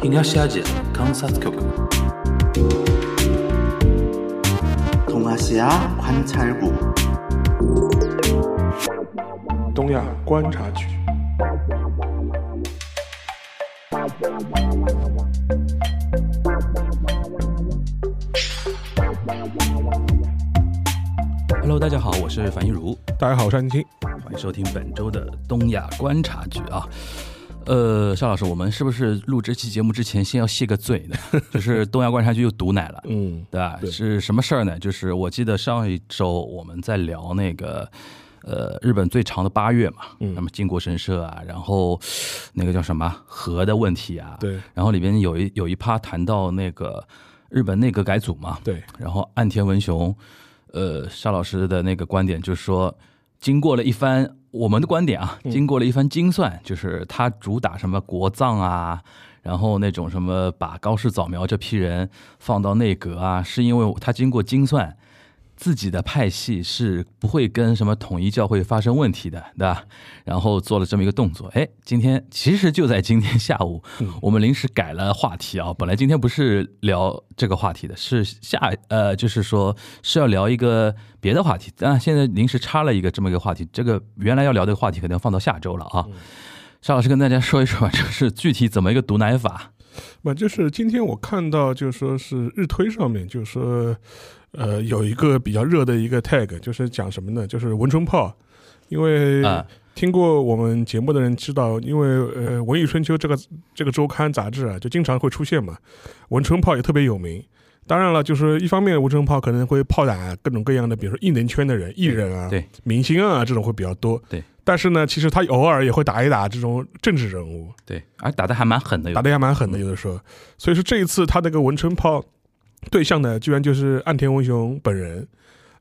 東アジア観察局 동아시아 관찰국 东亚观察局。 Hello，大家好，我是樊一茹，大家好，我是安青。欢迎收听本周的东亚观察局啊。 呃，邵老师，我们是不是录这期节目之前先要谢个罪呢？就是东亚观察局又毒奶了，嗯，对吧？对是什么事儿呢？就是我记得上一周我们在聊那个。呃，日本最长的八月嘛，嗯那么靖国神社啊，然后那个叫什么核的问题啊，对然后里边有一有一趴谈到那个日本内阁改组嘛，对，然后岸田文雄，呃，沙老师的那个观点就是说，经过了一番我们的观点啊，经过了一番精算，就是他主打什么国葬啊，然后那种什么把高市早苗这批人放到内阁啊，是因为他经过精算。自己的派系是不会跟什么统一教会发生问题的，对吧？然后做了这么一个动作，哎，今天其实就在今天下午，我们临时改了话题啊。本来今天不是聊这个话题的，是下呃，就是说是要聊一个别的话题，但现在临时插了一个这么一个话题。这个原来要聊的话题可能要放到下周了啊。邵老师跟大家说一说吧，就是具体怎么一个毒奶法？不就是今天我看到，就说是日推上面，就说呃有一个比较热的一个 tag，就是讲什么呢？就是文春炮，因为啊听过我们节目的人知道，因为呃《文艺春秋》这个这个周刊杂志啊，就经常会出现嘛，文春炮也特别有名。当然了，就是一方面，文春炮可能会炮打各种各样的，比如说艺能圈的人、艺人啊、对明星啊这种会比较多。对，但是呢，其实他偶尔也会打一打这种政治人物。对，而打的还蛮狠的，打的还蛮狠的，有的时候。所以说这一次他那个文春炮对象呢，居然就是岸田文雄本人。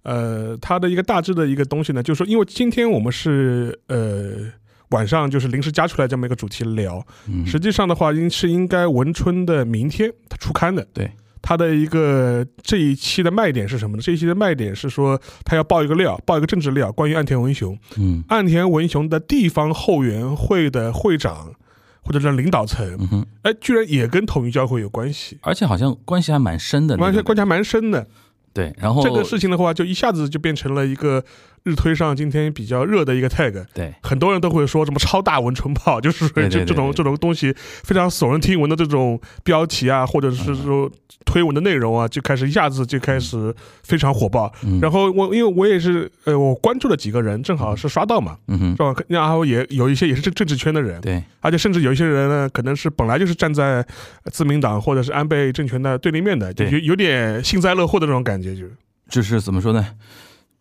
呃，他的一个大致的一个东西呢，就是说，因为今天我们是呃晚上就是临时加出来这么一个主题聊，嗯实际上的话，应是应该文春的明天他出刊的。对，他的一个这一期的卖点是什么呢？这一期的卖点是说他要爆一个料，爆一个政治料，关于岸田文雄。嗯岸田文雄的地方后援会的会长或者叫领导层，哎，居然也跟统一教会有关系，而且好像关系还蛮深的关系还蛮深的。对，然后这个事情的话，就一下子就变成了一个日推上今天比较热的一个 tag。对很多人都会说什么超大文春炮，就是这这种这种东西非常耸人听闻的这种标题啊，或者是说推文的内容啊，就开始一下子就开始非常火爆。嗯然后我因为我也是呃，我关注了几个人，正好是刷到嘛，嗯哼，是吧？然后也有一些也是政政治圈的人，对，而且甚至有一些人呢，可能是本来就是站在自民党或者是安倍政权的对立面的，就有有点幸灾乐祸的那种感觉，就就是怎么说呢，就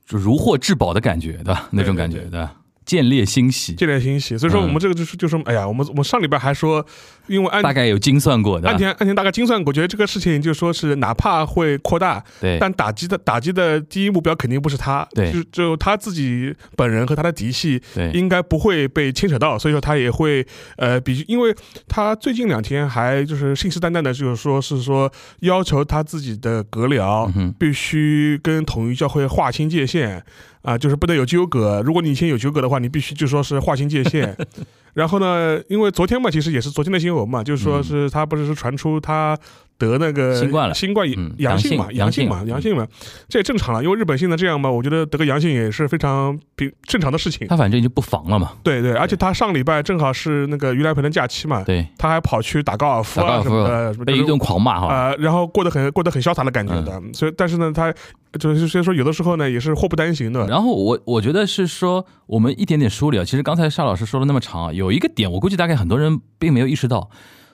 如获至宝的感觉，的？那种感觉，对？见猎欣喜，见猎欣喜。所以说我们这个就是就是，哎呀，我们我们上礼拜还说，因为安大概有精算过的。安，田安田大概精算过，觉得这个事情就说是哪怕会扩大，对，但打击的打击的第一目标肯定不是他，对。就就他自己本人和他的嫡系对，应该不会被牵扯到，所以说他也会呃比，因为他最近两天还就是信誓旦旦的，就是说是说要求他自己的阁僚嗯，必须跟统一教会划清界限啊，就是不得有纠葛。如果你以前有纠葛的话，你必须就说是划清界限。然后呢，因为昨天嘛，其实也是昨天的新闻嘛，就是说是他不是是传出他得那个新冠了。新冠嗯阳性嘛，阳性嘛，阳阳性嘛，这也正常了，因为日本现在这样嘛，我觉得得个阳性也是非常比正常的事情。他反正已经不防了嘛，对对，而且他上礼拜正好是那个盂兰盆的假期嘛，对，他还跑去打高尔夫啊什么的，被一顿狂骂哈，啊、然后过得很过得很潇洒的感觉的，所以但是呢，他就是所以说有的时候呢也是祸不单行的。然后我我觉得是说，我们一点点梳理啊。其实刚才夏老师说了那么长啊，有一个点，我估计大概很多人并没有意识到，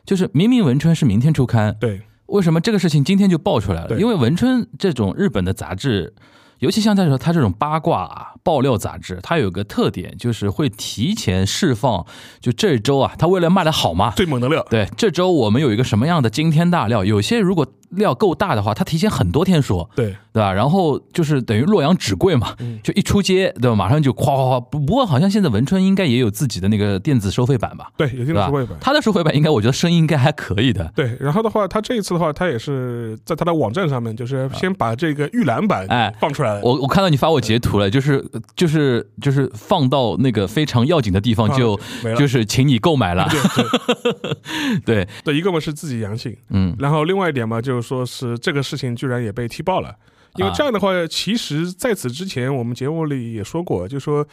就是明明文春是明天出刊，对为什么这个事情今天就爆出来了？因为文春这种日本的杂志，尤其像在说它这种八卦啊、爆料杂志，它有个特点，就是会提前释放，就这周啊，它为了卖的好嘛，最猛的料，对，这周我们有一个什么样的惊天大料？有些如果料够大的话，他提前很多天说，对，对吧？然后就是等于洛阳纸贵嘛，嗯就一出街，对吧？马上就夸夸夸。不不过好像现在文春应该也有自己的那个电子收费版吧，对，有电子收费版。？他的收费版应该我觉得声音应该还可以的。对，然后的话，他这一次的话，他也是在他的网站上面，就是先把这个预览版哎放出来了。我我看到你发我截图了，就是就是就是放到那个非常要紧的地方啊就就是请你购买了，对对 对，对，一个嘛是自己阳性，嗯然后另外一点嘛，就是说是这个事情居然也被踢爆了，因为啊。这样的话，其实在此之前我们节目里也说过，就说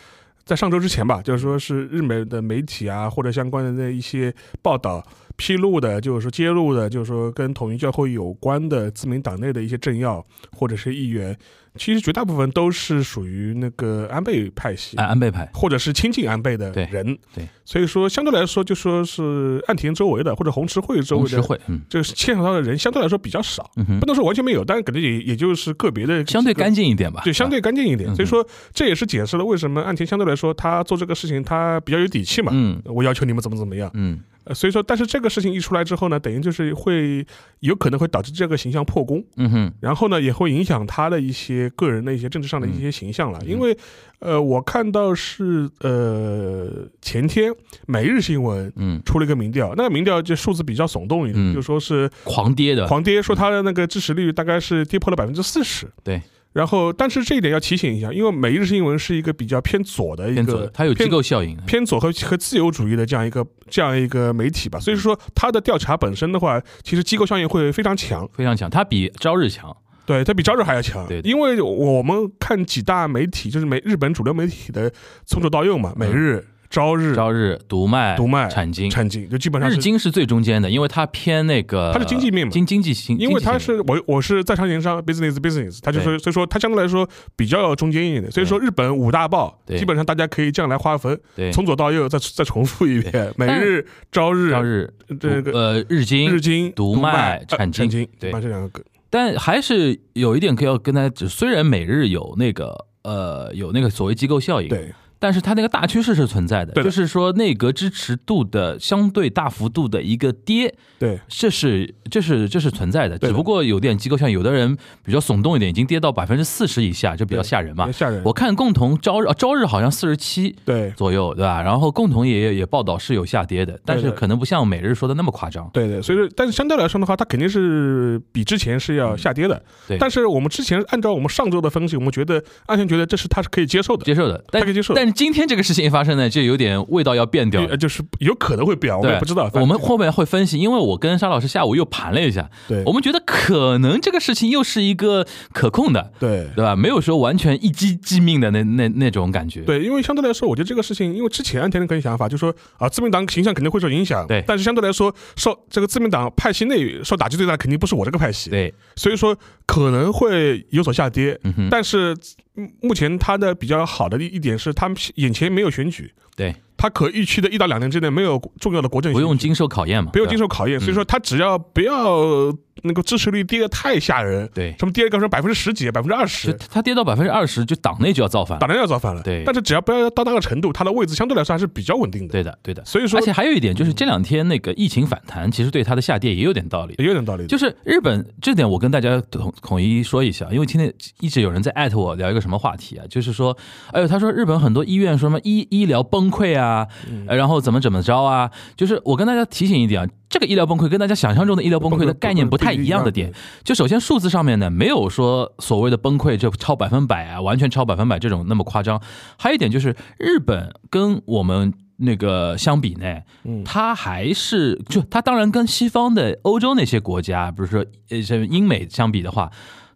在上周之前吧，就是说是日美的媒体啊或者相关的那一些报道披露的，就是说揭露的，就是说跟统一教会有关的自民党内的一些政要或者是议员，其实绝大部分都是属于那个安倍派系。安安倍派，或者是亲近安倍的人，对所以说相对来说，就说是岸田周围的或者红池会周围的红十会，嗯。这个牵扯到的人相对来说比较少，嗯不，能说完全没有，但是可能也也就是个别的相对干净，一点吧，对，相对干净一点。嗯所以说这也是解释了为什么岸田相对来说他做这个事情他比较有底气嘛。嗯。我要求你们怎么怎么样，嗯呃所以说，但是这个事情一出来之后呢，等于就是会有可能会导致这个形象破功，嗯哼，然后呢，也会影响他的一些个人的一些政治上的一些形象了。因为，呃，我看到是呃前天每日新闻嗯，出了一个民调，那个民调就数字比较耸动一点，嗯就说是狂跌的，狂跌，说他的那个支持率大概是跌破了百分之四十。对。然后，但是这一点要提醒一下，因为每日新闻是一个比较偏左的一个，它有机构效应，偏左和和自由主义的这样一个这样一个媒体吧，所以说它的调查本身的话，其实机构效应会非常强，非常强，它比朝日强，对，它比朝日还要强。对因为我们看几大媒体，就是美日本主流媒体的从左到右嘛，每日、朝日、嗯朝日、读卖、读卖产经。产经，就基本上。日经是最中间的，因为它偏那个，它是经济面嘛经经济性，因为它是我我是在商言商 business business，它就是所以说它相对来说比较中间一点，所以说日本五大报对。基本上大家可以这样来划分，对。从左到右再再重复一遍，每日、朝日、朝日、这个呃日经、日经、读卖产经。经，对。把这两个但还是有一点可以要跟大家指，虽然每日有那个呃有那个所谓机构效应，对但是它那个大趋势是存在的，对的就是说内阁支持度的相对大幅度的一个跌，对这是这是这是存在的，只不过有点机构像有的人比较耸动一点，已经跌到百分之四十以下，就比较吓人嘛。吓人。我看共同朝日啊朝日好像四十七对左右，对吧？然后共同也也报道是有下跌的，但是可能不像每日说的那么夸张。对对，所以说，但是相对来说的话，它肯定是比之前是要下跌的。嗯对但是我们之前按照我们上周的分析，我们觉得安全觉得这是它是可以接受的，接受的，但可以接受但是今天这个事情一发生呢，就有点味道要变掉了呃，。就是有可能会变，我们，也不知道。我们后面会分析，因为我跟沙老师下午又盘了一下，对我们觉得可能这个事情又是一个可控的，对对吧？没有说完全一击即命的那那那种感觉。对，因为相对来说，我觉得这个事情，因为之前安田的个人想法就是说啊，自民党形象肯定会受影响，对但是相对来说，受这个自民党派系内受打击最大肯定不是我这个派系，对，所以说可能会有所下跌。嗯，但是嗯目前它的比较好的一一点是，他们眼前没有选举，对，他可预期的一到两年之内没有重要的国政不用经受考验嘛，不用经受。考验，嗯所以说他只要不要那个支持率跌得太吓人，对，什么跌个什么百分之十几、百分之二就十，它跌到百分之二十，就党内就要造反了。当然要造反了。对但是只要不要到那个程度，它的位置相对来说还是比较稳定的。对的，对的。所以说而且还有一点就是这两天那个疫情反弹，其实对它的下跌也有点道理。也有点道理。就是日本这点，我跟大家统统一说一下，因为今天一直有人在艾特我聊一个什么话题啊，就是说，哎呦，他说日本很多医院说什么医医疗崩溃啊，然后怎么怎么着啊，就是我跟大家提醒一点啊，这个医疗崩溃跟大家想象中的医疗崩溃的概念不太一样的点，就首先数字上面呢，没有说所谓的崩溃就超百分百啊，完全超百分百这种那么夸张。还有一点就是日本跟我们那个相比呢，嗯它还是就它当然跟西方的欧洲那些国家，比如说呃像英美相比的话，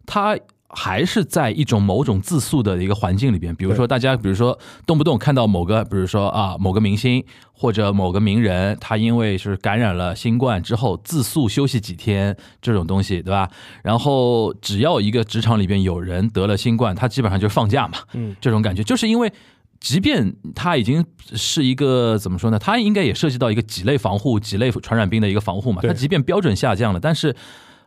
它。还是在一种某种自诉的一个环境里边，比如说大家，比如说动不动看到某个，比如说啊某个明星或者某个名人，他因为是感染了新冠之后自诉休息几天这种东西，对吧？然后只要一个职场里边有人得了新冠，他基本上就放假嘛，嗯，这种感觉，就是因为即便它已经是一个怎么说呢？它应该也涉及到一个几类防护、几类传染病的一个防护嘛。对它即便标准下降了，但是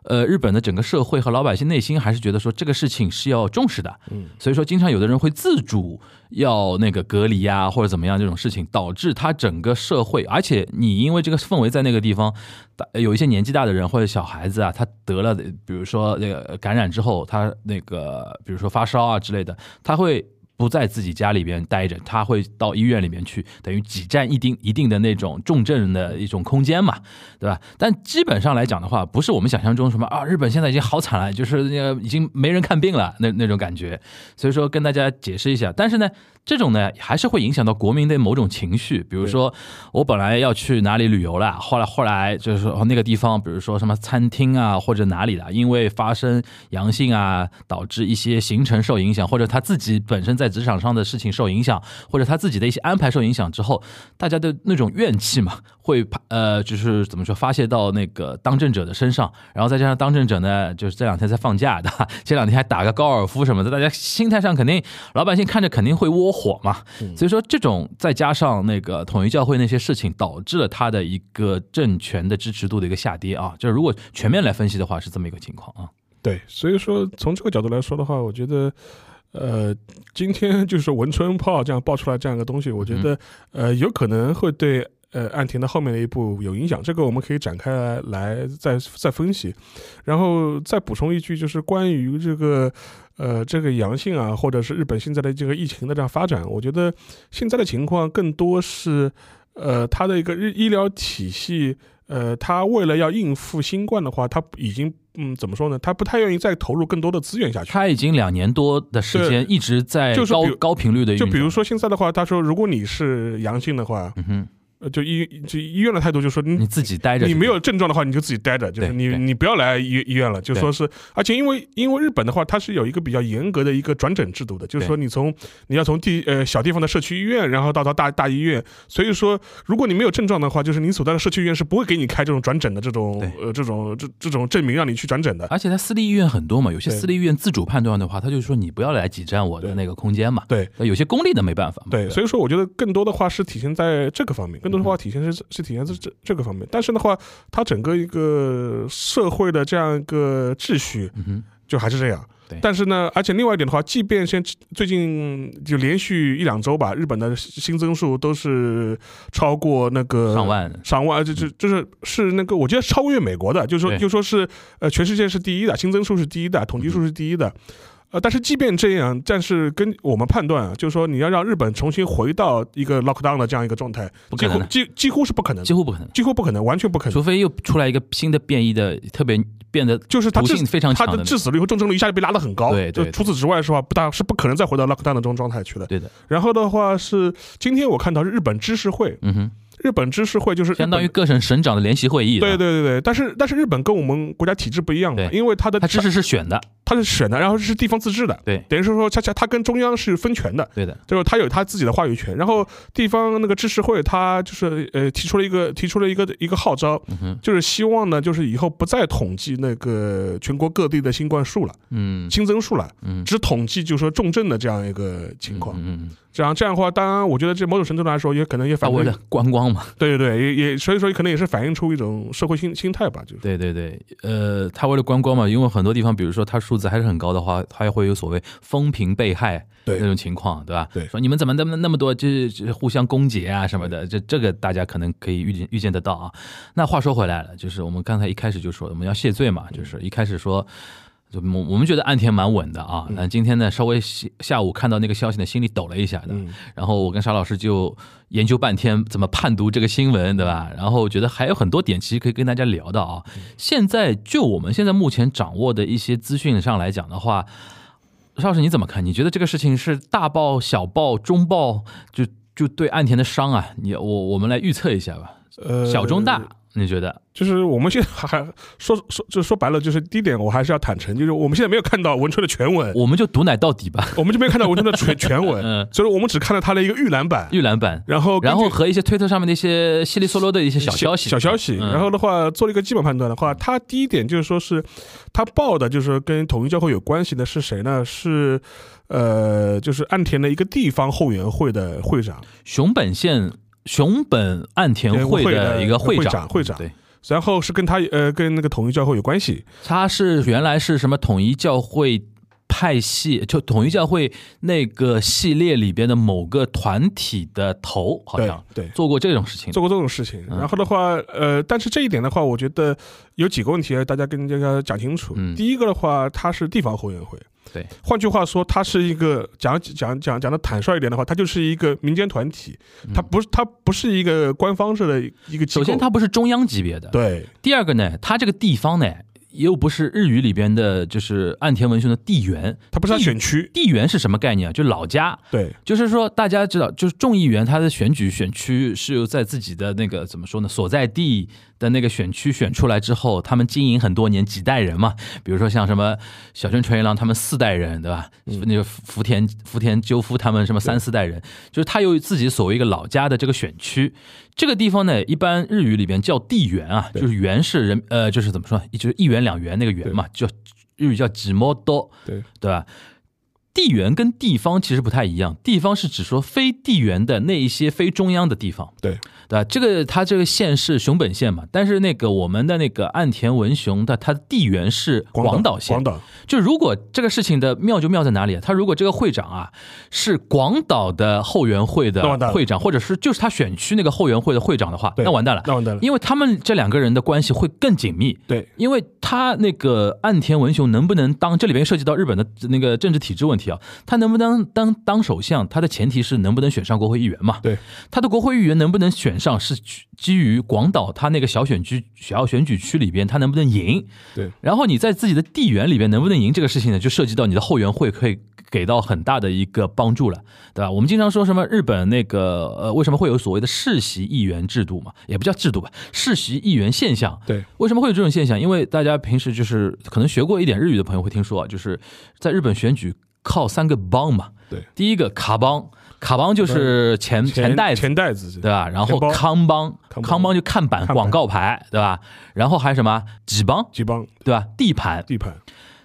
呃，日本的整个社会和老百姓内心还是觉得说这个事情是要重视的，嗯，所以说经常有的人会自主要那个隔离呀，或者怎么样这种事情，导致他整个社会，而且你因为这个氛围在那个地方，有一些年纪大的人或者小孩子啊，他得了，比如说那个感染之后，他那个比如说发烧啊之类的，他会。不在自己家里边待着，他会到医院里面去，等于挤占一定一定的那种重症的一种空间嘛，对吧？但基本上来讲的话，不是我们想象中什么啊，日本现在已经好惨了，就是那个已经没人看病了那那种感觉。所以说跟大家解释一下，但是呢。这种呢，还是会影响到国民的某种情绪。比如说，我本来要去哪里旅游了，后来后来就是说那个地方，比如说什么餐厅啊，或者哪里的，因为发生阳性啊，导致一些行程受影响，或者他自己本身在职场上的事情受影响，或者他自己的一些安排受影响之后，大家的那种怨气嘛，会呃，就是怎么说，发泄到那个当政者的身上，然后再加上当政者呢，就是这两天在放假的，这 两天还打个高尔夫什么的，大家心态上肯定，老百姓看着肯定会窝。火嘛，所以说这种再加上那个统一教会那些事情，导致了他的一个政权的支持度的一个下跌啊。就是如果全面来分析的话，是这么一个情况啊。对，所以说从这个角度来说的话，我觉得，呃，今天 就是文春炮这样爆出来这样一个东西，我觉得呃有可能会对。呃，岸田的后面的一步有影响，这个我们可以展开来再再分析，然后再补充一句，就是关于这个呃这个阳性啊，或者是日本现在的这个疫情的这样发展，我觉得现在的情况更多是呃它的一个日医疗体系，呃，它为了要应付新冠的话，它已经嗯怎么说呢？他不太愿意再投入更多的资源下去。他已经两年多的时间一直在高高频率的，就比如说现在的话，他说如果你是阳性的话，嗯哼。呃，就医就医院的态度就说，你自己待着，你没有症状的话，你就自己待着，就是你你不要来医医院了，就说是，而且因为因为日本的话，它是有一个比较严格的一个转诊制度的，就是说你从你要从地呃小地方的社区医院，然后到到大大医院，所以说如果你没有症状的话，就是你所在的社区医院是不会给你开这种转诊的这种呃这种这这种证明让你去转诊的。而且它私立医院很多嘛，有些私立医院自主判断的话，他就说你不要来挤占我的那个空间嘛。对，有些公立的没办法。对，所以说我觉得更多的话是体现在这个方面，更多的话体现是。是体现在这这个方面，但是的话，它整个一个社会的这样一个秩序，就还是这样。但是呢，而且另外一点的话，即便现最近就连续一两周吧，日本的新增数都是超过那个上万，上万，就就就是是那个，我觉得超越美国的，就说就说是呃，全世界是第一的，新增数是第一的，统计数是第一的。呃，但是即便这样，但是跟我们判断啊，就是说你要让日本重新回到一个 lockdown 的这样一个状态，几乎几几乎是不可能，几乎不可能，几乎不可能，完全不可能，除非又出来一个新的变异的，特别变得就是它性非常强的，致死率和重症率一下就被拉得很高。对，就除此之外是吧？不大是不可能再回到 lockdown 的这种状态去了。对的。然后的话是今天我看到日本知识会，嗯哼。日本知识会就是相当于各省省长的联席会议。对对对对，但是但是日本跟我们国家体制不一样嘛，因为它的它知识是选的，它是选的，然后是地方自治的，对，等于是说恰恰它跟中央是分权的，对的，就是它有它自己的话语权。然后地方那个知识会，它就是呃提出了一个提出了一个一个号召，就是希望呢，就是以后不再统计那个全国各地的新冠数了，嗯，新增数了，嗯，只统计就是说重症的这样一个情况，嗯。这样这样的话，当然，我觉得这某种程度来说，也可能也反为了观光嘛。对对对，也也所以说可能也是反映出一种社会心心态吧，就是。对对对，呃，他为了观光嘛，因为很多地方，比如说他数字还是很高的话，他也会有所谓风评被害那种情况，对吧？对。说你们怎么那么那么多，就是互相攻讦啊什么的，这这个大家可能可以预见预见得到啊。那话说回来了，就是我们刚才一开始就说我们要谢罪嘛，就是一开始说。就我我们觉得岸田蛮稳的啊，那今天呢稍微下午看到那个消息呢，心里抖了一下的。然后我跟沙老师就研究半天怎么判读这个新闻，对吧？然后觉得还有很多点其实可以跟大家聊的啊。现在就我们现在目前掌握的一些资讯上来讲的话，沙老师你怎么看？你觉得这个事情是大爆、小爆、中爆？就就对岸田的伤啊，你我我们来预测一下吧。呃，小中大。你觉得？就是我们现在还说说就说白了，就是第一点，我还是要坦诚，就是我们现在没有看到文春的全文，我们就毒奶到底吧，我们就没有看到文春的全 全文，嗯，所以我们只看到他的一个预览版，预览版，然后然后和一些推特上面的一些稀里嗦啰的一些小消息，小消息，然后的话做了一个基本判断的话，他第一点就是说是他报的，就是跟统一教会有关系的是谁呢？是呃，就是岸田的一个地方后援会的会长，熊本县。熊本岸田会的一个会长，会长。对，然后是跟他呃跟那个统一教会有关系，他是原来是什么统一教会派系，就统一教会那个系列里边的某个团体的头，好像对。做过这种事情。做过这种事情，嗯。然后的话，呃，但是这一点的话，我觉得有几个问题大家跟大家讲清楚。嗯。第一个的话，它是地方后援会，对，换句话说，它是一个讲讲讲讲的坦率一点的话，它就是一个民间团体，它不是它不是一个官方式的一个首先，它不是中央级别的。对。第二个呢，它这个地方呢，又不是日语里边的，就是岸田文雄的地缘。他不是选区，地缘是什么概念啊？就老家。对就是说，大家知道，就是众议员他的选举选区是由在自己的那个怎么说呢，所在地的那个选区选出来之后，他们经营很多年，几代人嘛。比如说像什么小泉纯一郎他们四代人，对吧？那个福田福田赳夫他们什么三四代人，就是他有自己所谓一个老家的这个选区。这个地方呢，一般日语里边叫地缘啊，就是缘是人呃，就是怎么说，就是一元两元那个元嘛，叫日语叫几摩多。对对吧？地缘跟地方其实不太一样，地方是指说非地缘的那一些非中央的地方，对对吧？这个它这个县是熊本县嘛，但是那个我们的那个岸田文雄的他的地缘是广岛县广，岛就如果这个事情的妙就妙在哪里啊？他如果这个会长啊是广岛的后援会的会长，或者是就是他选区那个后援会的会长的话，那完蛋了，那完蛋了。因为他们这两个人的关系会更紧密。对因为他那个岸田文雄能不能当，这里边涉及到日本的那个政治体制问题啊，他能不能当当首相，他的前提是能不能选上国会议员嘛？对，他的国会议员能不能选上，是基基于广岛他那个小选区、小选举区里边他能不能赢。对然后你在自己的地缘里边能不能赢这个事情呢，就涉及到你的后援会可以给到很大的一个帮助了，对吧？我们经常说什么日本那个呃，为什么会有所谓的世袭议员制度嘛？也不叫制度吧，世袭议员现象。对为什么会有这种现象？因为大家平时就是可能学过一点日语的朋友会听说啊，就是在日本选举靠三个帮嘛。对，第一个卡帮，卡邦就是钱钱袋子，钱袋子对吧？然后康邦，康邦。就看板广告牌，对吧？然后还有什么？几邦，几邦。对吧？地盘，地盘，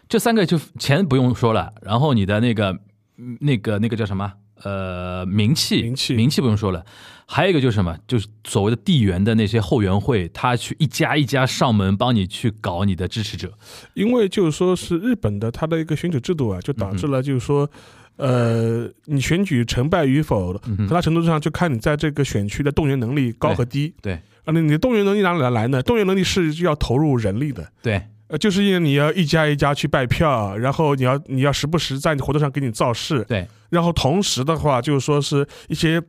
这三个就钱不用说了，然后你的那个嗯那个那个叫什么？呃，名气，名气。名气不用说了，还有一个就是什么？就是所谓的地缘的那些后援会，他去一家一家上门帮你去搞你的支持者。因为就是说是日本的他的一个选举制度啊，就导致了就是说，呃，你选举成败与否，很大程度上就看你在这个选区的动员能力高和低。对啊，那你的动员能力哪里来呢？动员能力是要投入人力的。对。呃，就是因为你要一家一家去拜票，然后你要你要时不时在你活动上给你造势，对。然后同时的话就是说是一些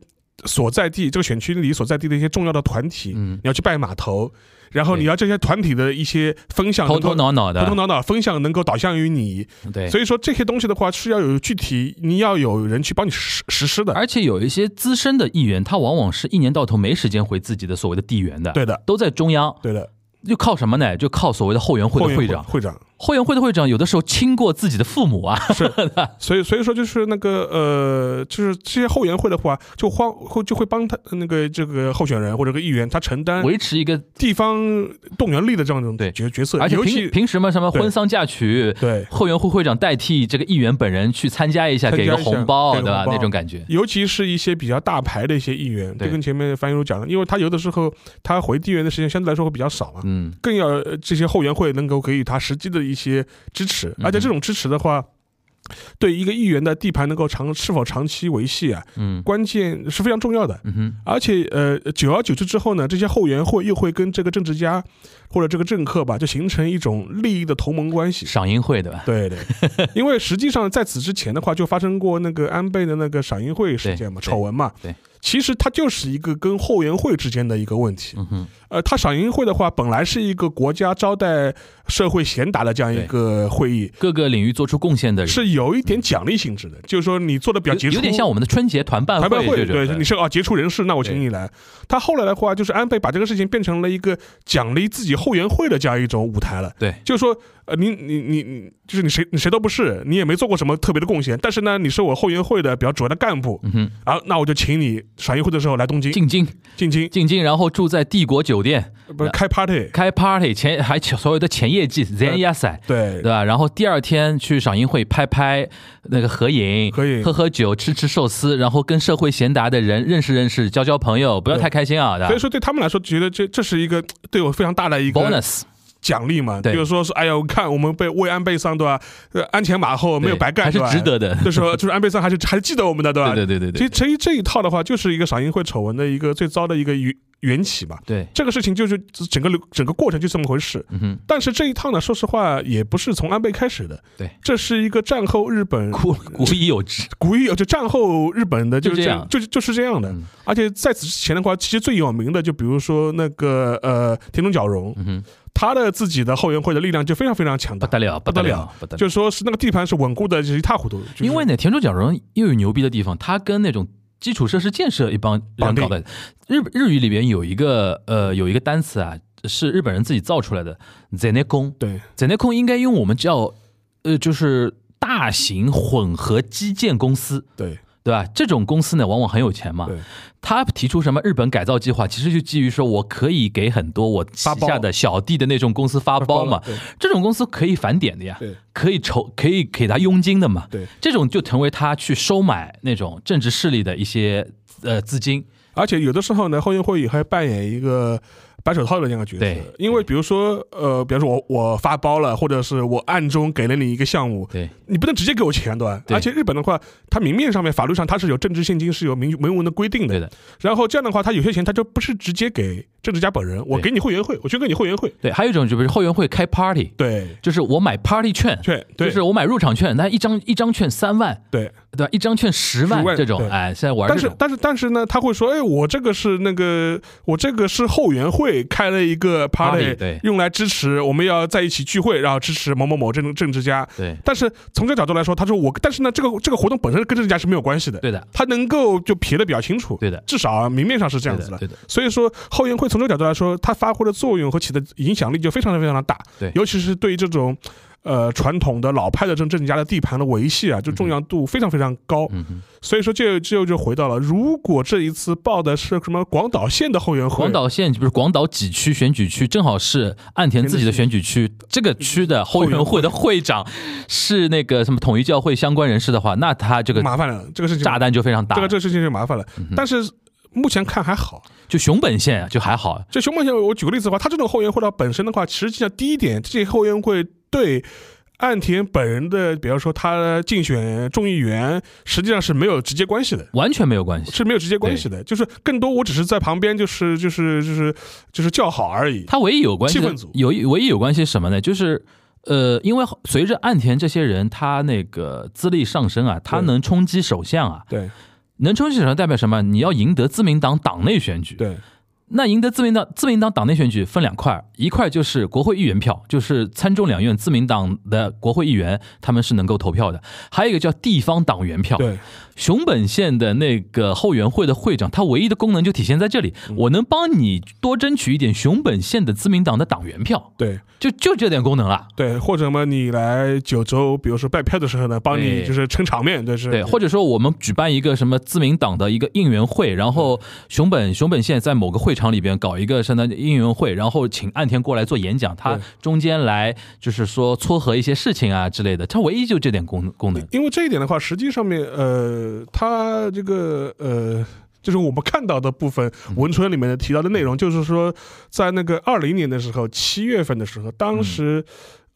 所在地这个选区里所在地的一些重要的团体，嗯。你要去拜码头，然后你要这些团体的一些风向头头脑脑的，头头脑脑风向能够导向于你，对。所以说这些东西的话是要有具体，你要有人去帮你实实施的。而且有一些资深的议员，他往往是一年到头没时间回自己的所谓的地缘的，对的，都在中央，对的，就靠什么呢？就靠所谓的后援会的会长。会长后援会的会长有的时候亲过自己的父母啊，所以所以说就是那个呃，就是这些后援会的话，就帮会就会帮他那个这个候选人或者个议员，他承担维持一个，地方动员力的这样一种对。角角色，而且尤其平平时嘛什么婚丧嫁娶，对。后援会会长代替这个议员本人去参加一下，给个红包，对吧？那种感觉。尤其是一些比较大牌的一些议员，就跟前面樊一茹讲的，因为他有的时候他回地缘的时间相对来说会比较少嘛，嗯，更要呃这些后援会能够给予他实际的一些支持，嗯而且这种支持的话，对一个议员的地盘能够长是否长期维系啊，嗯关键是非常重要的。嗯哼，而且呃，久而久之之后呢，这些后援会又会跟这个政治家或者这个政客吧，就形成一种利益的同盟关系。赏樱会对吧？对对，因为实际上在此之前的话，就发生过那个安倍的那个赏樱会事件嘛，丑闻嘛。对，其实它就是一个跟后援会之间的一个问题。嗯哼，呃，他赏樱会的话，本来是一个国家招待社会贤达的这样一个会议，各个领域做出贡献的人，是有一点奖励性质的，就是说你做的比较杰出，有有点像我们的春节团办团办会，对，你是啊杰出人士，那我请你来。他后来的话，就是安倍把这个事情变成了一个奖励自己后援会的这样一种舞台了。对，就是说，呃，你你你你，就是你谁你谁都不是，你也没做过什么特别的贡献，但是呢，你是我后援会的比较主要的干部，嗯哼，啊，那我就请你赏樱会的时候来东京进京进京，进京，然后住在帝国酒店不是开 party，开 party 前还所有的前业绩 Zen 亚赛。对对吧？然后第二天去赏樱会拍拍那个合影，合影喝喝酒，吃吃寿司，然后跟社会贤达的人认识认识，交交朋友，不要太开心啊，所以说对他们来说，觉得这这是一个对我非常大的一个？bonus 奖励嘛，对就是说是哎呀，我看我们被为安倍桑对吧？呃，鞍前马后没有白干，还是吧值得的。就说就是安倍桑还是还是记得我们的，对吧？对对对对对其实其实这一套的话，就是一个赏樱会丑闻的一个最糟的一个缘缘起嘛。对，这个事情就是整个流整个过程就这么回事。嗯哼，但是这一趟呢，说实话也不是从安倍开始的，对，这是一个战后日本古古已有之。古已有，就战后日本的就是这样就就是这样的。嗯而且在此之前的话，其实最有名的就比如说那个呃田中角荣，他的自己的后援会的力量就非常非常强大，不得了，不得了了，不得了。就说是那个地盘是稳固的，就是一塌糊涂。就是因为呢，田中角荣又有牛逼的地方，他跟那种基础设施建设一帮人搞的。日日语里边有一个呃有一个单词啊，是日本人自己造出来的 z e n e k o n 对 z e n e k o n 应该用我们叫呃就是大型混合基建公司。对对吧？这种公司呢，往往很有钱嘛。他提出什么日本改造计划，其实就基于说我可以给很多我旗下的小弟的那种公司发包嘛。对这种公司可以返点的呀，可以筹，可以给他佣金的嘛。对，这种就成为他去收买那种政治势力的一些呃资金。而且有的时候呢，后援会也还扮演一个白手套的这样的角色对。因为比如说，呃，比如说我我发包了，或者是我暗中给了你一个项目，对你不能直接给我钱，对吧？对而且日本的话，它明面上面法律上它是有政治现金是有明明文的规定的。对的，然后这样的话，它有些钱它就不是直接给政治家本人，我给你会员会，我捐给你会员会。对，还有一种就是后援会开 party，对，就是我买 party 券，券对就是我买入场券，那一张一张券三万，对。对吧？一张券十万10万这种，对哎，现在玩，但是但是但是呢，他会说，哎，我这个是那个，我这个是后援会开了一个 party，, 用来支持我们要在一起聚会，然后支持某某某政政治家。对。但是从这个角度来说，他说我，但是呢，这个这个活动本身跟政治家是没有关系的，对的，他能够就撇的比较清楚，对的，至少明面上是这样子的，对的，所以说，后援会从这个角度来说，它发挥的作用和起的影响力就非常的非常的大。对。尤其是对于这种呃传统的老派的这种政治家的地盘的维系啊，就重要度非常非常高。嗯，所以说这这就回到了，如果这一次报的是什么广岛县的后援会，广岛县不是广岛几区选举区，正好是岸田自己的选举区，这个区的 后援会的会长是那个什么统一教会相关人士的话，那他这个麻烦了，这个事情炸弹就非常大。这个这个事情就麻烦了。嗯但是目前看还好。就熊本县啊就还好，这熊本县，我举个例子的话，他这种后援会的话本身的话，实际上第一点，这些后援会对岸田本人的，比方说他竞选众议员，实际上是没有直接关系的。完全没有关系。是没有直接关系的，就是更多我只是在旁边，就是就是就是就是叫好而已。他唯一有关系的气氛组有一唯一有关系是什么呢？就是呃，因为随着岸田这些人他那个资历上升啊，他能冲击首相啊，对能冲击首相代表什么？你要赢得自民党党内选举。对那赢得自民党自民党党内选举分两块，一块就是国会议员票，就是参众两院自民党的国会议员他们是能够投票的，还有一个叫地方党员票。对。熊本县的那个后援会的会长，他唯一的功能就体现在这里，嗯我能帮你多争取一点熊本县的自民党的党员票，对。就就这点功能啊。对，或者嘛，你来九州，比如说拜票的时候呢，帮你就是撑场面，对是，对，或者说我们举办一个什么自民党的一个应援会，然后熊本熊本县在某个会场里边搞一个相当于应援会，然后请岸田过来做演讲，他中间来就是说撮合一些事情啊之类的，他唯一就这点功功能。因为这一点的话，实际上面，呃，他这个呃。就是我们看到的部分文春里面提到的内容，就是说，在那个二零年的时候，七月份的时候，当时，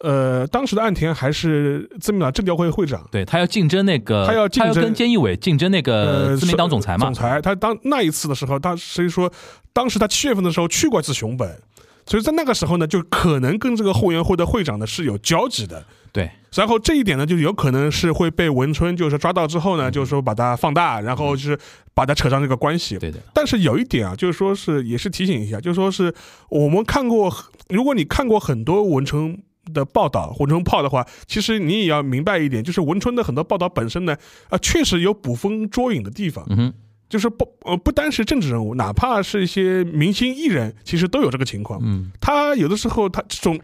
呃，当时的岸田还是自民党政调会会长，对他要竞争那个，他要竞争跟菅义伟竞争那个呃，自民党总裁嘛。总，裁，他当那一次的时候，他所以说，当时他七月份的时候去过一次熊本，所以在那个时候呢，就可能跟这个后援会的会长呢是有交集的。对。然后这一点呢，就有可能是会被文春就是抓到之后呢，就是说把它放大，然后就是把它扯上这个关系。对的，但是有一点啊，就是说是也是提醒一下，就是说是我们看过，如果你看过很多文春的报道、文春炮的话，其实你也要明白一点，就是文春的很多报道本身呢，啊、确实有捕风捉影的地方。嗯，就是不呃不单是政治人物，哪怕是一些明星艺人，其实都有这个情况。嗯他有的时候他这种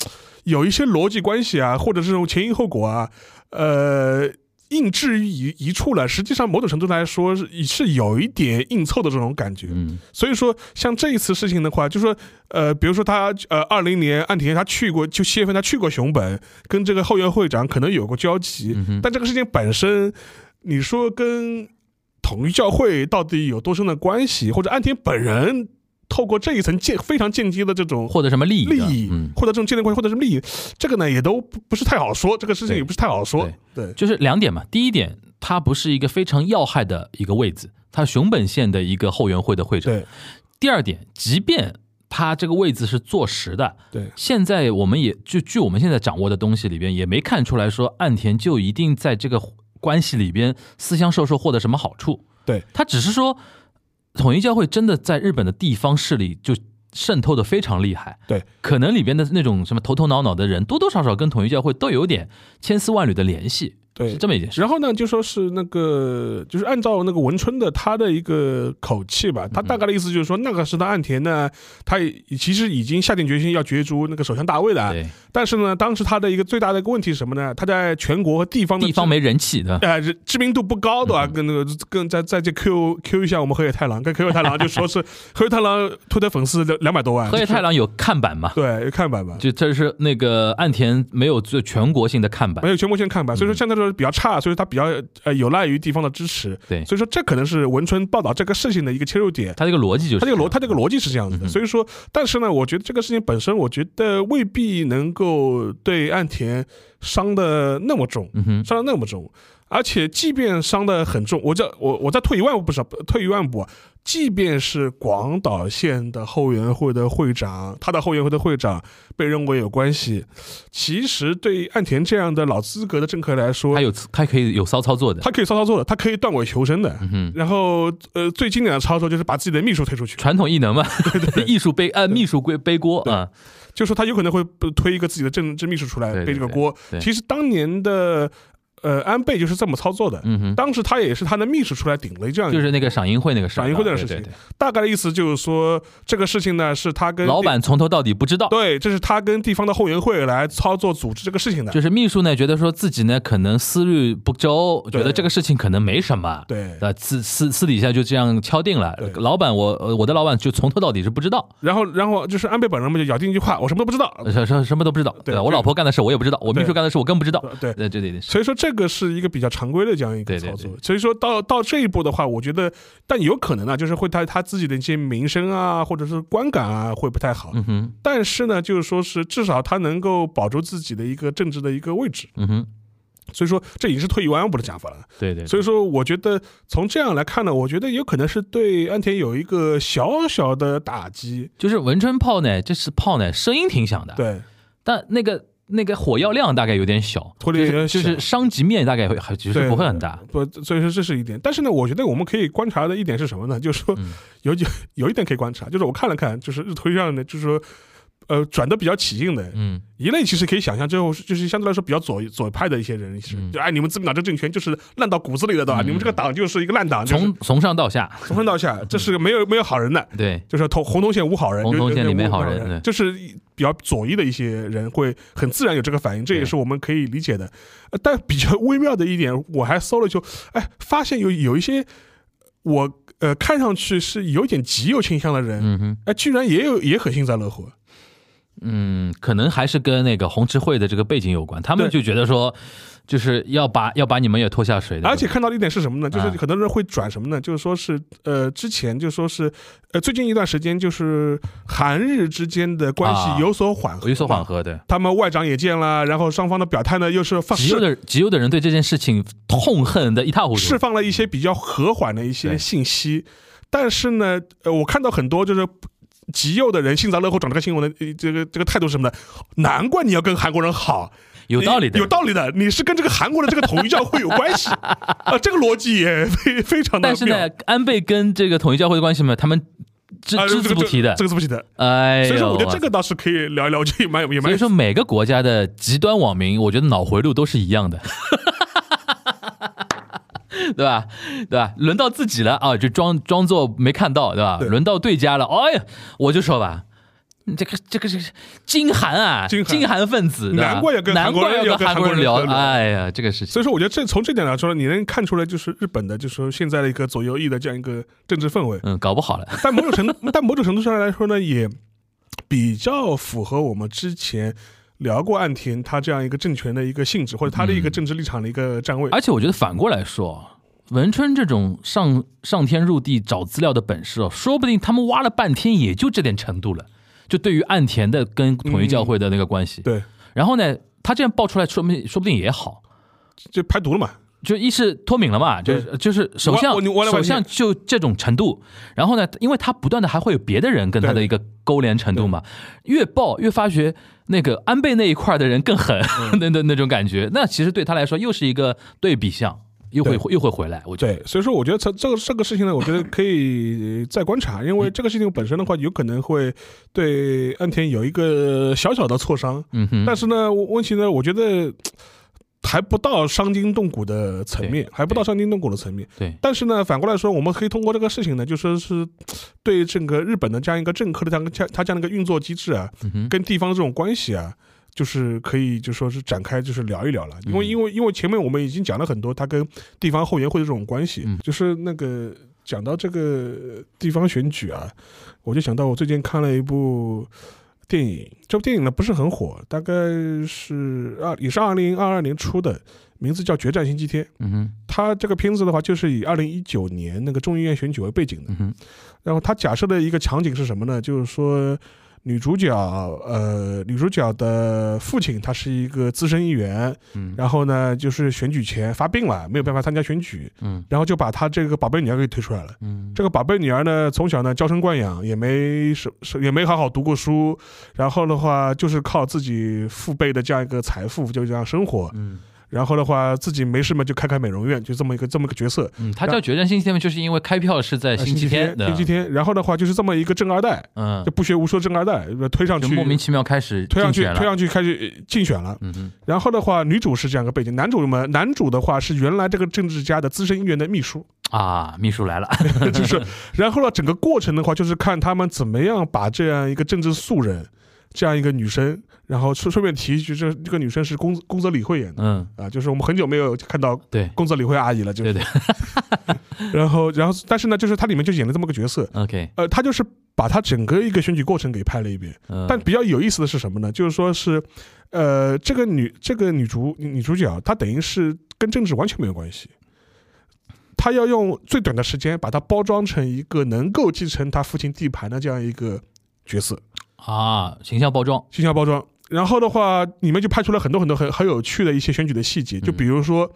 有一些逻辑关系啊，或者这种前因后果啊，呃。硬置于一一处了，实际上某种程度来说是是有一点硬凑的这种感觉。嗯所以说，像这一次事情的话，就说呃，比如说他呃，二零年岸田他去过，就七月份他去过熊本，跟这个后援会长可能有过交集，嗯但这个事情本身，你说跟统一教会到底有多深的关系，或者岸田本人透过这一层间非常间接的这种获得什么利益的？利益，嗯，或者这种建立关系，获得什么利益，这个呢也都不不是太好说，这个事情也不是太好说，对就是两点嘛。第一点，他不是一个非常要害的一个位置，他熊本县的一个后援会的会长。对第二点，即便他这个位置是坐实的，对现在我们也就据我们现在掌握的东西里边，也没看出来说岸田就一定在这个关系里边私相授受获得什么好处。对，他只是说统一教会真的在日本的地方势力就渗透的非常厉害。对，可能里边的那种什么头头脑脑的人，多多少少跟统一教会都有点千丝万缕的联系，对是这么一件事。然后呢，就说是那个，就是按照那个文春的他的一个口气吧，他大概的意思就是说，那个时的岸田呢，他也其实已经下定决心要角逐那个首相大位了，对，但是呢，当时他的一个最大的一个问题是什么呢？他在全国和地方的地方没人气的，呃 知知名度不高，对吧？跟那个跟在在这 Q Q 一下我们河野太郎，跟河野太郎就说是 河野太郎推特粉丝两两百多万，河野太郎有看板嘛？对有看板吧。就这是那个岸田没有做全国性的看板没，有全国性看板，所以说相对来说比较差，所以它比较呃有赖于地方的支持，对。所以说这可能是文春报道这个事情的一个切入点。他这个逻辑就是他这个逻，他这个逻辑是这样子的，嗯所以说，但是呢，我觉得这个事情本身，我觉得未必能够对岸田伤的那么重，嗯，伤的那么重，而且即便伤的很重，我这我我再退一万步不是退一万步啊，即便是广岛县的后援会的会长，他的后援会的会长被认为有关系，其实对岸田这样的老资格的政客来说他，有他可以有骚操作的，他可以骚操作的，他可以断尾求生的。嗯。然后，呃，最经典的操作就是把自己的秘书推出去，传统异能嘛，对对 艺术背呃秘书归背锅对。啊，就说他有可能会推一个自己的政治秘书出来对对背这个锅。其实当年的呃安倍就是这么操作的，嗯哼，当时他也是他的秘书出来顶了这样一个，就是那个赏樱会那个事赏樱会那个事情对对对大概的意思就是说这个事情呢是他跟老板从头到底不知道，对，这是他跟地方的后援会来操作组织这个事情的，就是秘书呢觉得说自己呢可能思虑不周，觉得这个事情可能没什么，对。呃私私私底下就这样敲定了。老板我呃我的老板就从头到底是不知道，然后，然后就是安倍本人嘛，就咬定一句话，我什么都不知道。呃什什什么都不知道。对我老婆干的事我也不知道，我秘书干的事我更不知道。对，对，所以说这个是一个比较常规的这样一个对对操作。所以说到到这一步的话，我觉得，但有可能啊，就是会他他自己的一些名声啊，或者是观感啊，会不太好。嗯哼，但是呢，就是说是至少他能够保住自己的一个政治的一个位置。嗯哼，所以说这已经是退一万步的讲法了。对对，所以说，我觉得从这样来看呢，我觉得有可能是对安田有一个小小的打击。就是文春炮呢，这是炮呢，声音挺响的，对，但那个那个火药量大概有点小，火力有点小就是伤及面大概会还其实对不会很大。不，所以说这是一点。但是呢，我觉得我们可以观察的一点是什么呢？就是说嗯有有有一点可以观察，就是我看了看，就是日推上的，就是说。呃，转的比较起劲的嗯。一类，其实可以想象，最后是就是相对来说比较左左派的一些人是，嗯。就哎，你们自民党这政权就是烂到骨子里了，对吧？嗯。你们这个党就是一个烂党，就是从从上到下，从上到下，这是个没有没有好人的，对，就是红红通线无好人，红通线就里没好无人就是比较左翼的一些人会很自然有这个反应，这也是我们可以理解的。呃但比较微妙的一点，我还搜了就，哎，发现有有一些我呃看上去是有点极右倾向的人，嗯哼，哎，居然也有也很幸灾乐祸。嗯，可能还是跟那个红池会的这个背景有关，他们就觉得说，就是要把要把你们也拖下水的，而且看到的一点是什么呢？就是啊很多人会转什么呢？就是说是呃，之前就说是呃，最近一段时间就是韩日之间的关啊系有所缓和，有所缓。和的。他们外长也见了，然后双方的表态呢又是放极右的极右的人对这件事情痛恨的一塌糊涂，释放了一些比较和缓的一些信息，但是呢，呃，我看到很多就是。极右的人幸灾乐祸转这个新闻的呃这个这个态度是什么呢？难怪你要跟韩国人好，有道理的，有道理的，你是跟这个韩国的这个统一教会有关系 啊，这个逻辑也非非常的。但是呢，安倍跟这个统一教会的关系嘛，他们只啊，只字不提的这。个字不提的。哎，所以说，我觉得这个倒是可以聊一聊，就也蛮有也蛮所以说每个国家的极端网民，我觉得脑回路都是一样的。对吧？对吧？轮到自己了啊，就装装作没看到，对吧？对轮到对家了，哎呀，我就说吧。你这个这个这个金韩啊，金韩韩分子，难怪要跟难韩国人怪要跟韩国人聊要跟韩国人聊哎呀，这个事情所以说，我觉得这从这点来说，你能看出来，就是日本的，就是说现在的一个左右翼的这样一个政治氛围。嗯，搞不好了。但某种程度，但某种程度上来说呢，也比较符合我们之前聊过岸田他这样一个政权的一个性质，或者他的一个政治立场的一个站位。而且我觉得反过来说，文春这种上上天入地找资料的本事哦，说不定他们挖了半天也就这点程度了。就对于岸田的跟统一教会的那个关系，对，然后呢，他这样爆出来，说明说不定也好。就排毒了嘛。就一是脱敏了嘛，就是就是首相首相就这种程度，然后呢，因为他不断的还会有别的人跟他的一个勾连程度嘛，越爆越发觉那个安倍那一块的人更狠，嗯。那那那种感觉，那其实对他来说又是一个对比项，又会又会回来，我觉得对，所以说我觉得这这个这个事情呢，我觉得可以再观察，因为这个事情本身的话，有可能会对岸田有一个小小的挫伤，嗯哼，但是呢，问题呢，我觉得还不到伤筋动骨的层面，还不到伤筋动骨的层面。对，但是呢，反过来说，我们可以通过这个事情呢，就说是对整个日本的这样一个政客的这样这样他这样的一个运作机制啊，嗯，跟地方这种关系啊，就是可以就说是展开就是聊一聊了。因为嗯因为因为前面我们已经讲了很多他跟地方后援会的这种关系嗯，就是那个讲到这个地方选举啊，我就想到我最近看了一部。电影这部电影呢不是很火，大概是二也是二零二二年出的，名字叫《决战星期天》。嗯哼，它这个片子的话，就是以二零一九年那个众议院选举为背景的。嗯哼，然后它假设的一个场景是什么呢？就是说，女主角呃，女主角的父亲他是一个资深议员，嗯。然后呢，就是选举前发病了，没有办法参加选举，嗯。然后就把他这个宝贝女儿给推出来了。嗯，这个宝贝女儿呢，从小呢娇生惯养，也没是是也没好好读过书，然后的话就是靠自己父辈的这样一个财富就这样生活，嗯然后的话自己没事嘛就开开美容院，就这么一个这么一个角色。嗯，他叫决战星期天嘛，就是因为开票是在呃星期天，的。星期天，然后的话就是这么一个正二代，嗯。就，不学无术的正二代，呃推上去，莫名其妙开始推上去，推上去开始呃竞选了。嗯哼，然后的话，女主是这样一个背景，男主嘛，男主的话是原来这个政治家的资深议员的秘书，啊，秘书来了，就是，然后呢，整个过程的话，就是看他们怎么样把这样一个政治素人，这样一个女生，然后顺顺便提一句，这这个女生是宫宫泽理惠演的。嗯，啊，就是我们很久没有看到对宫泽理惠阿姨了，就是，对对 然后，然后，但是呢，就是她里面就演了这么个角色，，OK，呃，她就是把她整个一个选举过程给拍了一遍，嗯，但比较有意思的是什么呢？就是说是，呃，这个女这个女主女主角，她等于是跟政治完全没有关系。她要用最短的时间把她包装成一个能够继承她父亲地盘的这样一个角色，啊，形象包装，形象包装。然后的话，里面就拍出了很多很多很很有趣的一些选举的细节，就比如说，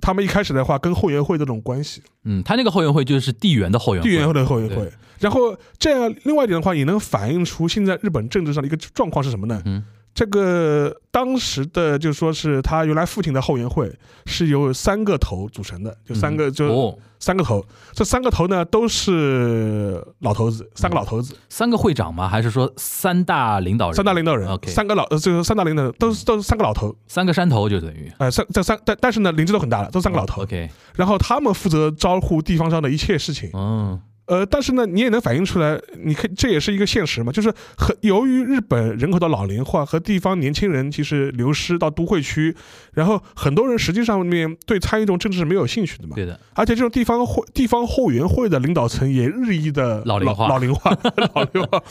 他们一开始的话跟后援会这种关系，嗯，他那个后援会就是地缘的后援会，地缘后的后援会。然后这样，另外一点的话，也能反映出现在日本政治上的一个状况是什么呢？嗯这个当时的就说是他原来父亲的后援会是由三个头组成的，就三个、就哦，三个头，这三个头呢都是老头子，三个老头子，三个会长吗？还是说三大领导人？三大领导人 OK 三个老呃这个三大领导人都是都是三个老头，三个山头就等于。哎三这三但但是呢年纪都很大了，都是三个老头，OK，然后他们负责招呼地方上的一切事情，嗯呃，但是呢，你也能反映出来，你看这也是一个现实嘛，就是很由于日本人口的老龄化和地方年轻人其实流失到都会区，然后很多人实际上面对参与这种政治是没有兴趣的嘛，对的，而且这种地方会地方后援会的领导层也日益的老龄化老龄化，老龄化。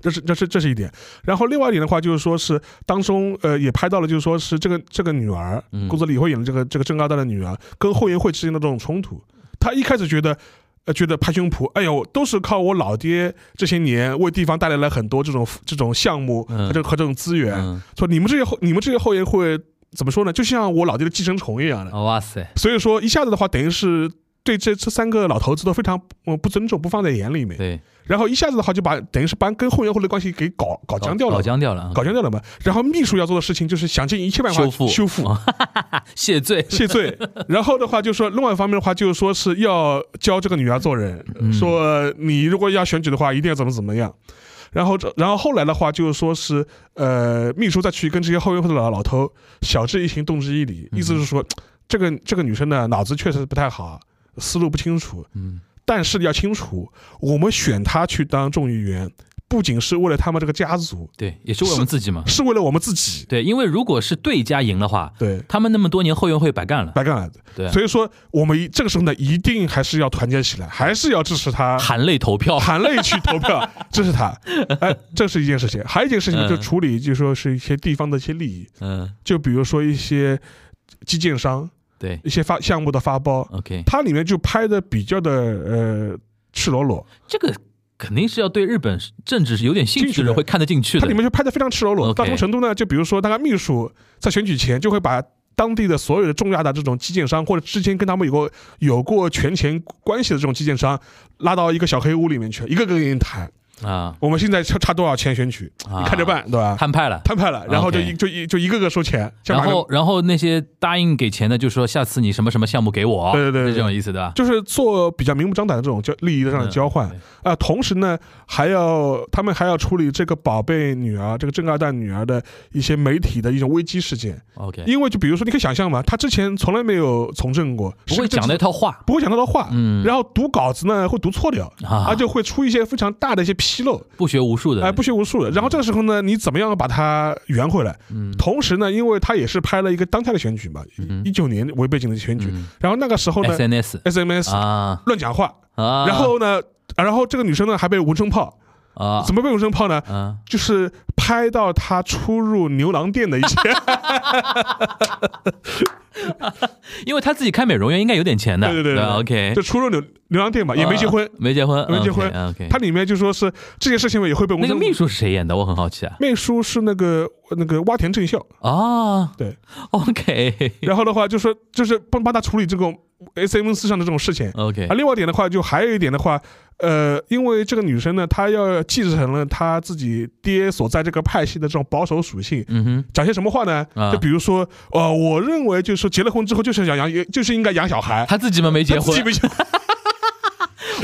这是这是这是一点，然后另外一点的话，就是说是当中呃也拍到了，就是说是这个这个女儿嗯，宫泽理惠演的这个这个正二代的女儿跟后援会之间的这种冲突，她一开始觉得。呃，觉得拍胸脯，哎呦，都是靠我老爹这些年为地方带来了很多这种这种项目嗯和这和这种资源。嗯，说你们这些后你们这些后援会怎么说呢？就像我老爹的寄生虫一样的。哦哇塞，所以说一下子的话，等于是对这这三个老头子都非常呃不尊重，不放在眼里面。对，然后一下子的话，就把等于是把跟后援会的关系给搞搞僵掉了。搞。僵掉了，搞僵掉了嘛，然后秘书要做的事情就是想尽一切办法修复修复、谢罪，谢罪。然后的话，就说另外一方面的话，就是说是要教这个女儿做人，嗯。说你如果要选举的话，一定要怎么怎么样。然后这，然后后来的话，就是说是，呃，秘书再去跟这些后援会的老老头晓之以情，动之以理，嗯意思是说，这个这个女生呢脑子确实不太好，思路不清楚，嗯但是要清楚，我们选他去当众议员，不仅是为了他们这个家族，对，也是为我们自己嘛。是为了我们自己。对，因为如果是对家赢的话，对，他们那么多年后援会白干了。白干了。对，所以说，我们这个时候呢，一定还是要团结起来，还是要支持他，含泪投票。含泪去投票支持他。哎，这是一件事情。还有一件事情，嗯就处理，就说是一些地方的一些利益，嗯，就比如说一些基建商、对。一些发项目的发包，，OK，它里面就拍的比较的呃赤裸裸，这个肯定是要对日本政治是有点兴兴趣的人会看得进去的。它里。面就拍的非常赤裸裸。到什么程度呢？就比如说，那个秘书在选举前就会把当地的所有的重要的这种基建商，或者之前跟他们有过有过权钱关系的这种基建商，拉到一个小黑屋里面去，一个个跟你谈，啊，我们现在差差多少钱选举，啊。你看着办，对吧？摊派了。摊派了，然后就一就一就一个个收钱，然后，然后那些答应给钱的就说下次你什么什么项目给我，对对对对是这种意思对吧？就是做比较明目张胆的这种交利益的这样的交换。嗯啊、同时呢，还要他们还要处理这个宝贝女儿、这个正二代女儿的一些媒体的一种危机事件，OK，因为就比如说，你可以想象嘛，他之前从来没有从政过，不会讲那，套话。不会讲那套话，嗯。然后读稿子呢会读错掉，啊。而且会出一些非常大的一些纰漏，不学无术的，哎、不学无术的。然后这个时候呢，你怎么样把它圆回来？嗯。同时呢，因为他也是拍了一个当下的选举嘛，嗯。一九年为背景的选举，嗯。然后那个时候呢 SNS，SMS 啊。乱讲话，啊，然后呢，然后这个女生呢还被无声炮，啊。怎么被无声炮呢？啊，就是拍到她出入牛郎店的一些，因为他自己开美容院应该有点钱的，对对对对，OK，就出入牛牛郎店嘛，也没结婚。啊，没结婚，没结婚。OK，它里面就说是这件事情也会被蚊声。那个秘书是谁演的？我很好奇啊。秘书是那个那个洼田正孝，啊，对，OK。然后的话就说就是帮帮他处理这种 S M 四上的这种事情。OK，啊，另外一点的话，就还有一点的话，呃，因为这个女生呢，她要继承了她自己爹所在这个派系的这种保守属性，嗯哼，讲些什么话呢？啊就比如说，呃，我认为就是说结了婚之后就是想养，就是应该养小孩，他自己们没结婚她自己，没结婚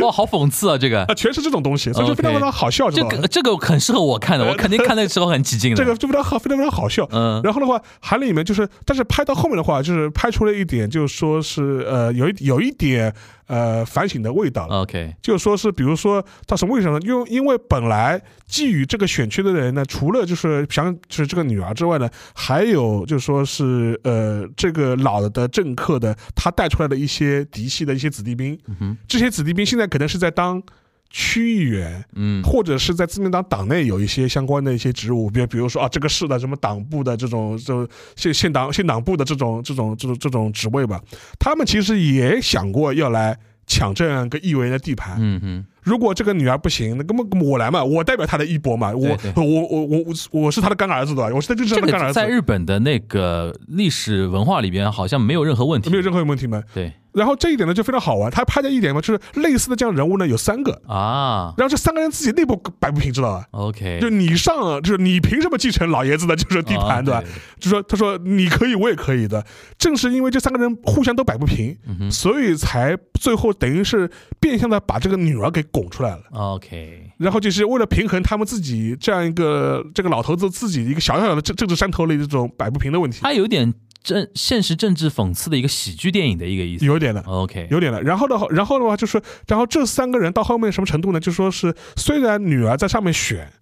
哇，好讽刺啊！这个 啊，全是这种东西，所以就非常非常好笑，知这个？这个很适合我看的，我肯定看那个时候很起劲的。这个就非常好，非常非常好笑。嗯然后的话，还里面就是，但是拍到后面的话，就是拍出了一点，就是说是呃，有一有一点呃反省的味道了。OK，就是说是，比如说到什么位置上呢？因为因为本来觊觎这个选区的人呢，除了就是想就是这个女儿之外呢，还有就是说是呃这个老的政客的他带出来的一些嫡系的一些子弟兵，嗯，这些子弟兵现在可能是在当区议员，嗯。或者是在自民党党内有一些相关的一些职务，比如比如说啊，这个市的什么党部的这种这种县县党县党部的这种这种这种这种职位吧，他们其实也想过要来抢这样一个议员的地盘。嗯哼，如果这个女儿不行，那根本我来嘛，我代表她的衣钵嘛，我对我我我我我是她的干儿子对吧？我是政治这上的干儿子个在，日本的那个历史文化里边好像没有任何问题，没有任何问题嘛。对然后这一点呢就非常好玩，他拍的一点嘛，就是类似的这样人物呢有三个，啊然后这三个人自己内部摆不平，知道吧？，OK，就你上，就是你凭什么继承老爷子的就是地盘，啊对吧？？就说他说你可以，我也可以的。正是因为这三个人互相都摆不平，嗯所以才最后等于是变相的把这个女儿给拱出来了。，OK，然后就是为了平衡他们自己这样一个这个老头子自己一个小小的政政治山头里这种摆不平的问题，他有点政现实政治讽刺的一个喜剧电影的一个意思。有点的。OK，有点的，然后的话，然后的话就是，然后这三个人到后面什么程度呢？就说是虽然女儿在上面选，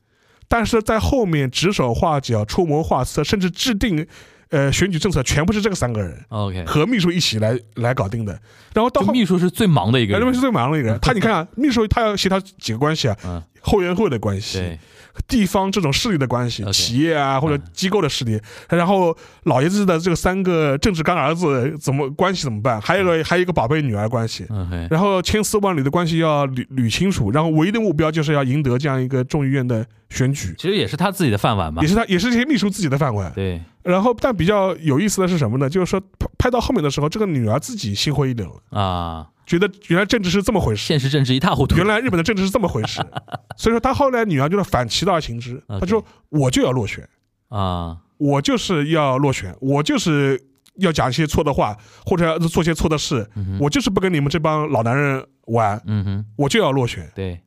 但是在后面指手画脚、出谋划策，甚至制定呃选举政策，全部是这个三个人 OK，和秘书一起来来搞定的。然后到后就秘书是最忙的一个人秘书是。最忙的一个人，他你看啊，秘书他要协调几个关系啊，嗯，后援会的关系，对，地方这种势力的关系企业啊或者嗯。机构的势力，然后老爷子的这个三个政治干儿子怎么关系怎么办？还有一个还有一个宝贝女儿关系。然后千丝万缕的关系要捋捋清楚，然后唯一的目标就是要赢得这样一个众议院的选举，其实也是他自己的饭碗嘛。也。是他也是这些秘书自己的饭碗。对，然后，但比较有意思的是什么呢？就是说拍拍到后面的时候，这个女儿自己心灰意冷了，啊，觉得原来政治是这么回事。现实政治一塌糊涂。原来日本的政治是这么回事，所以说他后来女儿就是反其道而行之。他说我就要落选，啊，我就是要落选，我就是要讲一些错的话，或者要做些错的事，嗯，我就是不跟你们这帮老男人玩，嗯哼，我就要落选。对，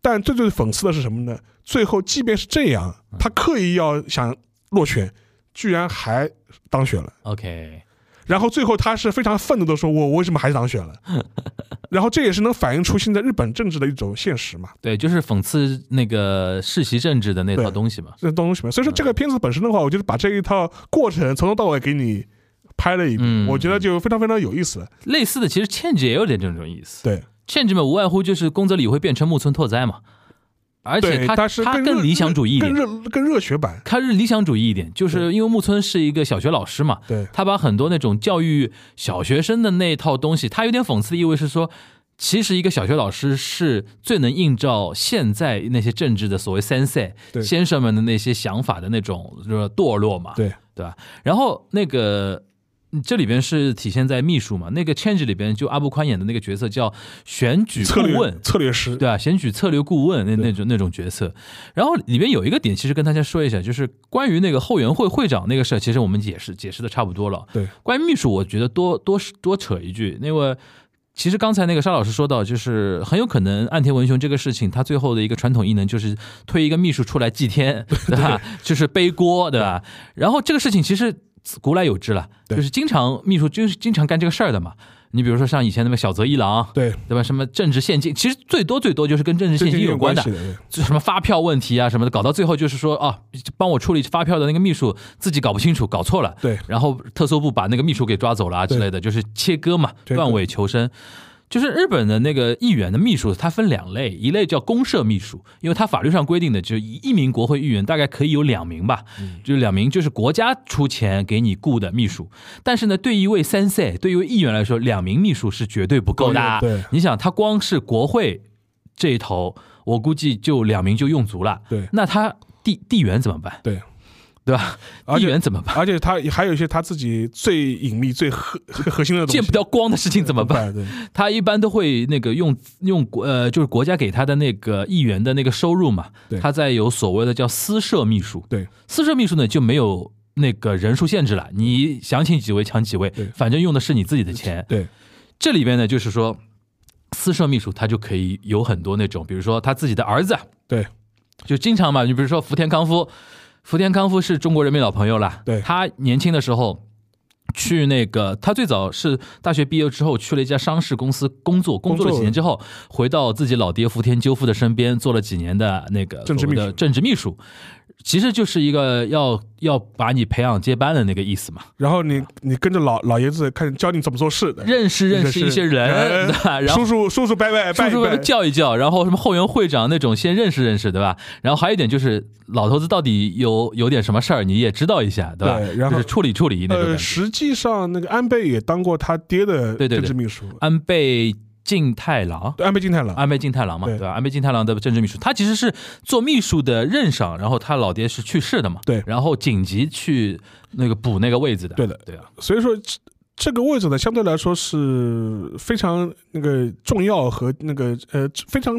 但最最讽刺的是什么呢？最后即便是这样，他刻意要想落选，居然还当选了。OK，然后最后他是非常愤怒的说：“我为什么还是当选了？” 然后这也是能反映出现在日本政治的一种现实嘛，对，就是讽刺那个世袭政治的那套东西嘛。那东西嘛。所以说这个片子本身的话，我觉得把这一套过程从头到尾给你拍了一遍，嗯我觉得就非常非常有意思。类似的，其实欠着也有点这种意思。对，欠着嘛，无外乎就是宫泽理惠变成木村拓哉嘛，而且，他他是更热他更理想主义一更点，热更热血版。他是理想主义一点，就是因为木村是一个小学老师嘛，对他把很多那种教育小学生的那一套东西，他有点讽刺的意味是说。其实，一个小学老师是最能映照现在那些政治的所谓 sensei 先生们的那些想法的那种就是堕落嘛，对对吧？然后那个嗯这里边是体现在秘书嘛，那个 Change 里边就阿布宽演的那个角色叫选举顾问，策略师，对啊，选举策略顾问那那种那种角色。然后里边有一个点，其实跟大家说一下，就是关于那个后援会会长那个事儿，其实我们解释解释的差不多了。对，关于秘书，我觉得多多多扯一句，因为其实刚才那个沙老师说到，就是很有可能岸田文雄这个事情，他最后的一个传统异能就是推一个秘书出来祭天，对吧？就是背锅，对吧？然后这个事情其实古来有之了，就是经常秘书就是经常干这个事儿的嘛。你比如说像以前那个小泽一郎，对，对吧？什么政治献金，其实最多最多就是跟政治献金有关的。就什么发票问题啊什么的，搞到最后就是说啊，帮我处理发票的那个秘书自己搞不清楚，搞错了，对然后特搜部把那个秘书给抓走了啊之类的，就是切割嘛，断尾求生。就是日本的那个议员的秘书，它分两类，一类叫公社秘书，因为它法律上规定的，就是一一名国会议员大概可以有两名吧，就是两名就是国家出钱给你雇的秘书。但是呢，对一位三 C，对于一位议员来说，两名秘书是绝对不够的。啊对你想，他光是国会这一头，我估计就两名就用足了。对那他地地缘怎么办？对，对吧？而且地缘怎么办？而且他还有一些他自己最隐秘、最核核心的东西，见不到光的事情怎么办？他一般都会那个用用国呃，就是国家给他的那个议员的那个收入嘛对，他在有所谓的叫私设秘书。对私设秘书呢就没有那个人数限制了，你想请几位抢几位，反正用的是你自己的钱。对这里边呢，就是说，私设秘书他就可以有很多那种，比如说他自己的儿子，对就经常嘛，你比如说福田康夫，福田康夫是中国人民老朋友了，对他年轻的时候。去那个，他最早是大学毕业之后去了一家商事公司工作，工作了几年之后，回到自己老爹福田赳夫的身边，做了几年的那个政治秘书政治秘书，其实就是一个要要把你培养接班的那个意思嘛。然后你你跟着老老爷子看教你怎么做事的，认识认识一些人，对吧？然后叔叔叔叔拜拜拜一叔叔拜，叫一叫，然后什么后援会长那种先认识认识，对吧？然后还有一点就是老头子到底有有点什么事儿，你也知道一下，对吧？对然后就是处理处理那种呃，实际上那个安倍也当过他爹的对对对政治秘书，安倍晋太郎。对安倍晋太郎，安倍晋太郎嘛，对对吧？安倍晋太郎的政治秘书，他其实是做秘书的任上，然后他老爹是去世的嘛，对然后紧急去那个补那个位置的，对的对啊，所以说这这个位置呢，相对来说是非常那个重要和那个呃非常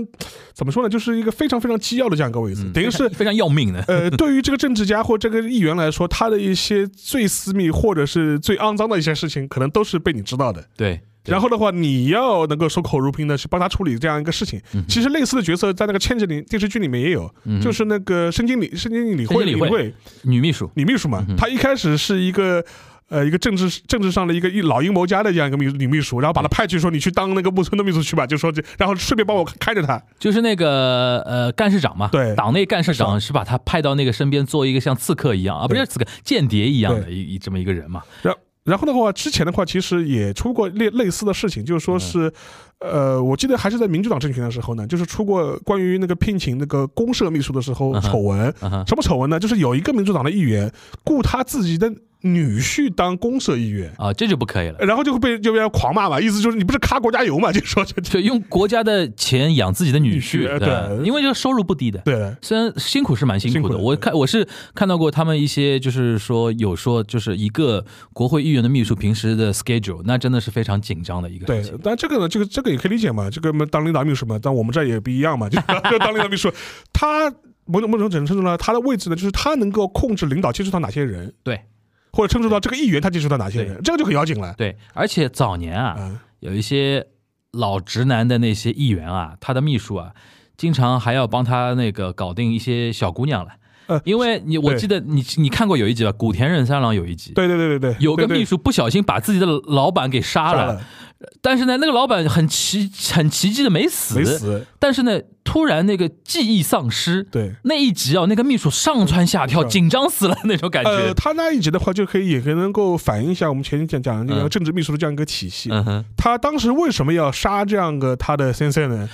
怎么说呢，就是一个非常非常机要的这样一个位置，嗯等于是非常要命的，呃，对于这个政治家或这个议员来说，他的一些最私密或者是最肮脏的一些事情，可能都是被你知道的。对。对然后的话，你要能够守口如瓶的去帮他处理这样一个事情。嗯其实类似的角色在那个《千纸里电视剧里面也有，嗯就是那个申经理申经理理会申经理会会女秘书，女秘书嘛嗯，她一开始是一个。呃，一个政治政治上的一个一老阴谋家的这样一个秘女秘书，然后把她派去说你去当那个木村的秘书去吧，就说这，然后顺便帮我开着他。就是那个呃干事长嘛，对党内干事长是把他派到那个身边做一个像刺客一样啊，不是刺客，间谍一样的一一这么一个人嘛。然后的话，之前的话其实也出过类类似的事情，就是说是，呃，我记得还是在民主党政权的时候呢，就是出过关于那个聘请那个公社秘书的时候丑闻。什么丑闻呢？就是有一个民主党的议员雇他自己的女婿当公社议员，啊，这就不可以了。然后就会被就被人狂骂嘛，意思就是你不是卡国家油嘛，就说就就就用国家的钱养自己的女女婿，对对因为这个收入不低的。对虽然辛苦是蛮辛苦的，苦的我看我是看到过他们一些，就是说有说，就是一个国会议员的秘书平时的 schedule，那真的是非常紧张的一个事情。，但这个呢，这个这个也可以理解嘛，这个嘛当领导秘书嘛，但我们这也不一样嘛，就 就当领导秘书，他某种某种程度呢，他的位置呢，就是他能够控制领导接触到哪些人，对或者接触到这个议员他接触到哪些人，这个就很要紧了。对，而且早年啊，嗯，有一些老直男的那些议员啊，他的秘书啊，经常还要帮他那个搞定一些小姑娘了。呃因为你我记得你你看过有一集吧，古田任三郎有一集，对对对对对，有个秘书不小心把自己的老板给杀了，杀了，但是呢，那个老板很奇很奇迹的没死，没死，但是呢，突然那个记忆丧失。对。那一集啊，那个秘书上蹿下跳，紧张死了那种感觉呃，觉。他那一集的话，就可以也可以能够反映一下我们前面讲讲的这个嗯政治秘书的这样一个体系。嗯哼，他当时为什么要杀这样个他的先生呢？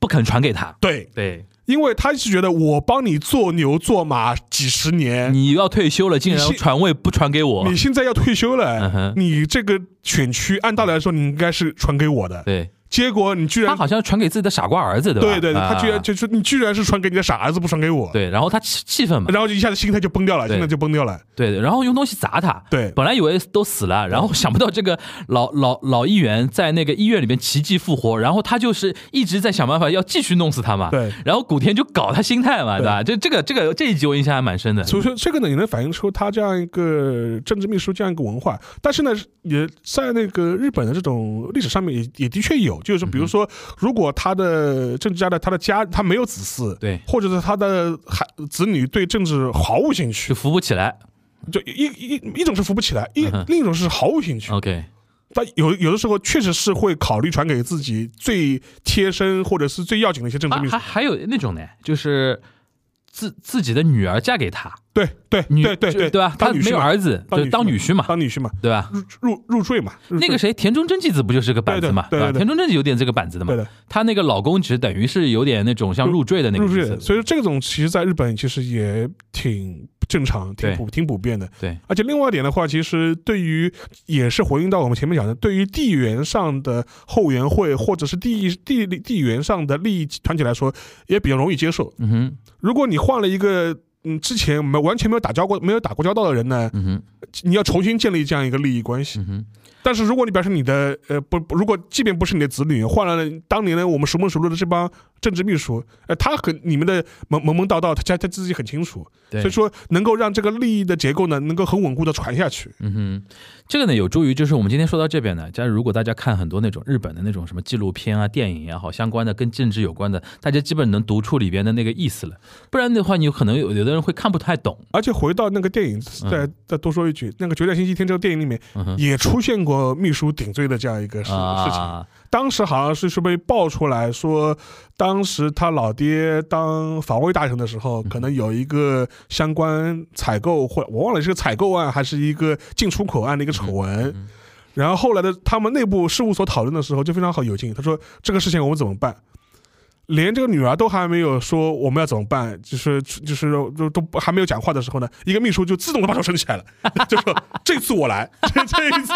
不肯传给他。对，对，因为他是觉得我帮你做牛做马几十年，你要退休了，竟然传位不传给我。你。现在要退休嗯了哼，你这个选区按道理来说你应该是传给我的，对结果你居然他好像传给自己的傻瓜儿子，对吧？对对对，他居啊然就是你居然是传给你的傻儿子，不传给我，对，然后他气气愤嘛，然后就一下子心态就崩掉了，心态就崩掉了，对，然后用东西砸他。对本来以为都死了，然后想不到这个老老老议员在那个医院里面奇迹复活，然后他就是一直在想办法要继续弄死他嘛。对。然后古田就搞他心态嘛，对吧？就这个这个这一集我印象还蛮深的。所以说，这个呢也能反映出他这样一个政治秘书这样一个文化，但是呢，也在那个日本的这种历史上面也也的确有，就是比如说，如果他的政治家的他的家他没有子嗣，对，或者是他的孩子女对政治毫无兴趣就，扶不起来。就一一一种是扶不起来，一嗯另一种是毫无兴趣。OK，但有有的时候确实是会考虑传给自己最贴身或者是最要紧的一些政治秘书还还。还有那种呢，就是自自己的女儿嫁给他，对对女对对对，对吧？他没有儿子，就当女婿嘛，当女婿嘛，对吧？入入入赘嘛。那个谁，田中真纪子不就是个板子嘛，对对对对田中真纪有点这个板子的嘛对。的。她那个老公其实等于是有点那种像入赘的那个意思入赘，所以说这种其实在日本其实也挺正常、挺普、挺普遍的。对，而且另外一点的话，其实对于也是回应到我们前面讲的，对于地缘上的后援会或者是地地地缘上的利益团体来说，也比较容易接受。嗯哼，如果你换了一个嗯之前没完全没有打交过、没有打过交道的人呢，嗯哼，你要重新建立这样一个利益关系。嗯哼，但是如果你表示你的呃不，不如果即便不是你的子女，换了当年呢我们熟门熟路的这帮政治秘书，呃，他很你们的门门门道道，他他他自己很清楚，对所以，说能够让这个利益的结构呢能够很稳固的传下去。嗯哼，这个呢有助于，就是我们今天说到这边呢，假如如果大家看很多那种日本的那种什么纪录片啊、电影也好，相关的跟政治有关的，大家基本能读出里边的那个意思了，不然的话，你有可能有有的人会看不太懂。而且回到那个电影，再再多说一句，那个《决战星期天》这个电影里面嗯，也出现过秘书顶罪的这样一个事事情。啊，当时好像是是被爆出来说，当时他老爹当防卫大臣的时候，可能有一个相关采购或我忘了是个采购案还是一个进出口案的一个丑闻。嗯然后后来的他们内部事务所讨论的时候就非常好有劲，他说这个事情我们怎么办？连这个女儿都还没有说我们要怎么办，就是就是都都还没有讲话的时候呢，一个秘书就自动的把手伸起来了，就说这次我来，这这一次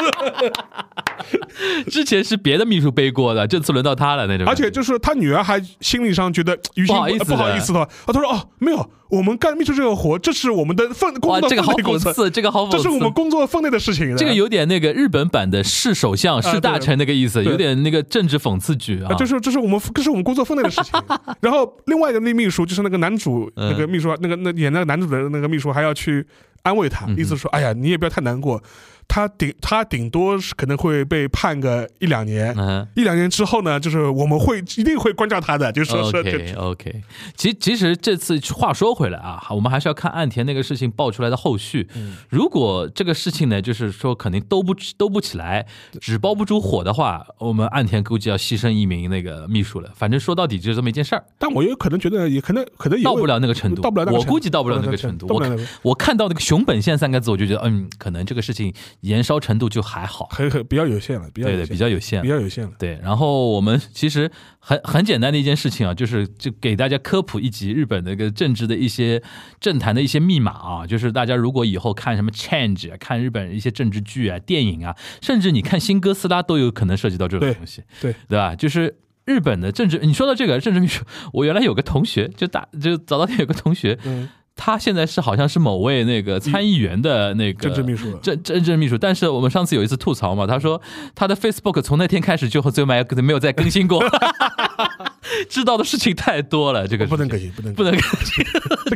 之前是别的秘书背锅的，这次轮到他了那种。而且就是他女儿还心理上觉得于心不好意思的不好意思的，啊，他说哦没有，我们干秘书这个活，这是我们的分工哇，作这个好分内工作，讽刺，这个好讽刺。这是我们工作分内的事情。这个有点那个日本版的市首相、是大臣那个意思，对有点那个政治讽刺剧啊啊，。这是这是我们这是我们工作分内的事情。然后另外一个那秘书就是那个男主嗯那个秘书那个那演那个男主的那个秘书还要去安慰他，意思说哎呀你也不要太难过，他顶他顶多是可能会被判个一两年。嗯一两年之后呢，就是我们会一定会关照他的，就是说说，OK OK。其其实这次话说回来啊，我们还是要看岸田那个事情爆出来的后续。嗯如果这个事情呢，就是说肯定兜不兜不起来，纸包不住火的话，我们岸田估计要牺牲一名那个秘书了。反正说到底就是这么一件事儿，但我有可能觉得也可能可能也到不了那个程度，我估计到不了那个程度。我看到那个熊本县三个字，我就觉得，嗯，可能这个事情燃烧程度就还好，很很比较有限了，比较对对，比较有限比。较有限了。对，然后我们其实很很简单的一件事情啊，就是就给大家科普一集日本的一个政治的一些政坛的一些密码啊，就是大家如果以后看什么 Change，啊看日本一些政治剧啊、电影啊，甚至你看新哥斯拉都有可能涉及到这种东西，对对吧？就是。日本的政治，你说到这个政治秘书，我原来有个同学，就大就早稻田有个同学，嗯，他现在是好像是某位那个参议员的那个政治秘书。了政政治秘书，但是我们上次有一次吐槽嘛，他说他的 Facebook 从那天开始就最后没有没有再更新过，知道的事情太多了，这个不能更新，不能不能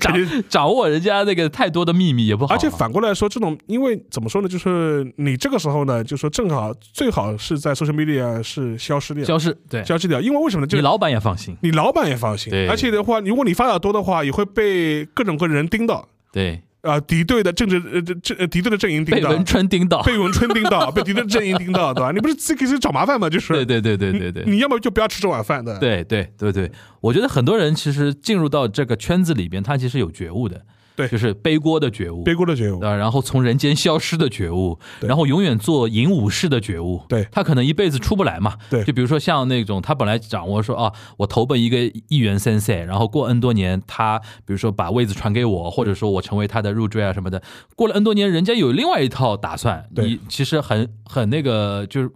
掌 掌握人家那个太多的秘密也不好。而且反过来说，这种因为怎么说呢，就是你这个时候呢，就说正好最好是在 social media 是消失掉，消失对。消失掉，因为为什么呢？就你老板也放心，你老板也放心，对。而且的话，如果你发的多的话，也会被各种各人盯到。对，啊，敌对的政治呃这这呃敌对的阵营盯到，被文春盯到，被文春盯到，被敌对阵营盯到，对吧？你不是自己给自己找麻烦吗？就是。对对对对对对。你，你要么就不要吃这碗饭的，对对对对，我觉得很多人其实进入到这个圈子里边，他其实有觉悟的，对。就是背锅的觉悟，背锅的觉悟，啊，然后从人间消失的觉悟，然后永远做影武士的觉悟，对。他可能一辈子出不来嘛，对。就比如说像那种他本来掌握说啊，我投奔一个议员 sensei，然后过 N 多年，他比如说把位子传给我，或者说我成为他的入赘啊什么的，过了 N 多年，人家有另外一套打算，对。你其实很很那个就是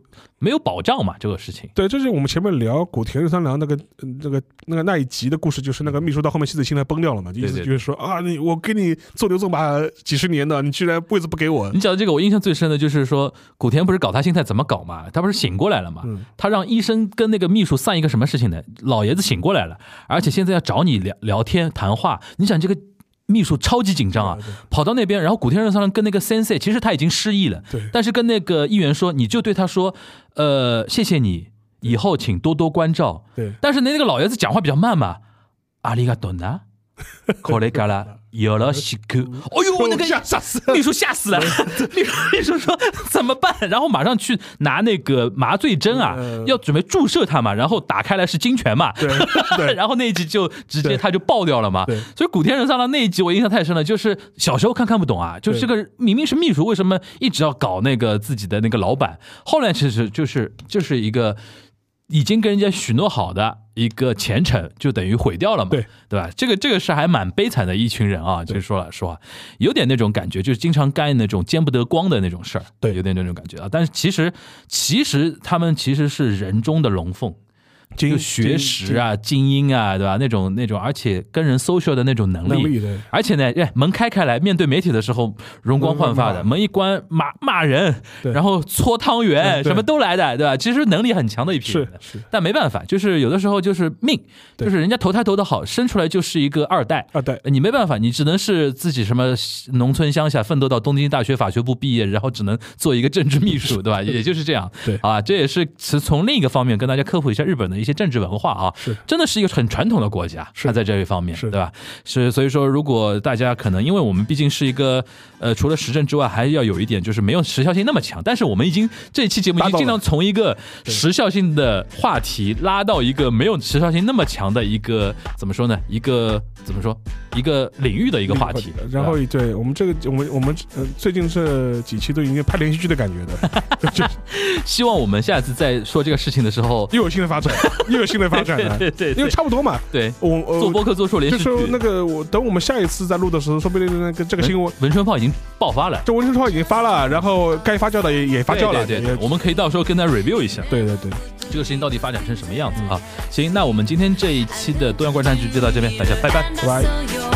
没有保障嘛，这个事情，对，这是我们前面聊古田任三郎那个呃那个那个那一集的故事，就是那个秘书到后面妻子心态崩掉了嘛，意思就是说啊，你我给你做牛做马几十年的，你居然位子不给我 你，讲的这个，我印象最深的就是说，古田不是搞他心态怎么搞嘛？他不是醒过来了嘛？嗯他让医生跟那个秘书算一个什么事情呢？老爷子醒过来了，而且现在要找你聊聊天谈话。你想这个秘书超级紧张啊，跑到那边，然后古田任三郎跟那个 sensei，其实他已经失忆了，对。但是跟那个议员说，你就对他说，呃，谢谢你，以后请多多关照。对。但是那个老爷子讲话比较慢嘛，阿里嘎多纳，これからよろしく。哎呦，那个吓吓死秘书吓死了，秘秘书说怎么办？然后马上去拿那个麻醉针啊嗯，要准备注射他嘛，然后打开来是金泉嘛，对对然后那一集就直接对他就爆掉了嘛对。所以古田任三郎那一集我印象太深了，就是小时候看看不懂啊，就对这个明明是秘书，为什么一直要搞那个自己的那个老板？后来其实就是就是一个。已经跟人家许诺好的 一个前程，就等于毁掉了嘛，对对吧？这个这个是还蛮悲惨的一群人啊，就是说了实话，有点那种感觉，就是经常干那种见不得光的那种事儿，对有点那种感觉啊。但是其实其实他们其实是人中的龙凤，就精学识啊、精英啊，对吧？那种那种，而且跟人 social 的那种能力，能力对而且呢，哎，门开开来，面对媒体的时候容光焕发的，嗯门一关骂骂人，然后搓汤圆，什么都来的，对吧？其实能力很强的一批人是是但没办法，就是有的时候就是命，就是人家投胎投的好，生出来就是一个二代。啊对你没办法，你只能是自己什么农村乡下奋斗到东京大学法学部毕业，然后只能做一个政治秘书，对吧？也就是这样。对啊，这也是是从另一个方面跟大家科普一下日本的一些政治文化啊。是真的是一个很传统的国家，是它在这一方面，是对吧？是，所以说，如果大家可能，因为我们毕竟是一个，呃，除了时政之外，还要有一点就是没有时效性那么强。但是我们已经这一期节目已经尽量从一个时效性的话题拉到一个没有时效性那么强的一个怎么说呢？一个怎么说？一个领域的一个话题。然后对我们这个我们我们呃最近这几期都已经拍连续剧的感觉的，就 希望我们下次在说这个事情的时候，又有新的发展，又有新的发展 了，对对对因为差不多嘛。对我我做播客做出续就是那个我等我们下一次再录的时候，说不定那个这个新闻。文春炮已经爆发了。这文春炮已经发了，然后该发酵的也也发酵了，也对对对，我们可以到时候跟他 review 一下。对对对，这个事情到底发展成什么样子啊？行，那我们今天这一期的多样观察局就到这边，大家拜拜。拜拜。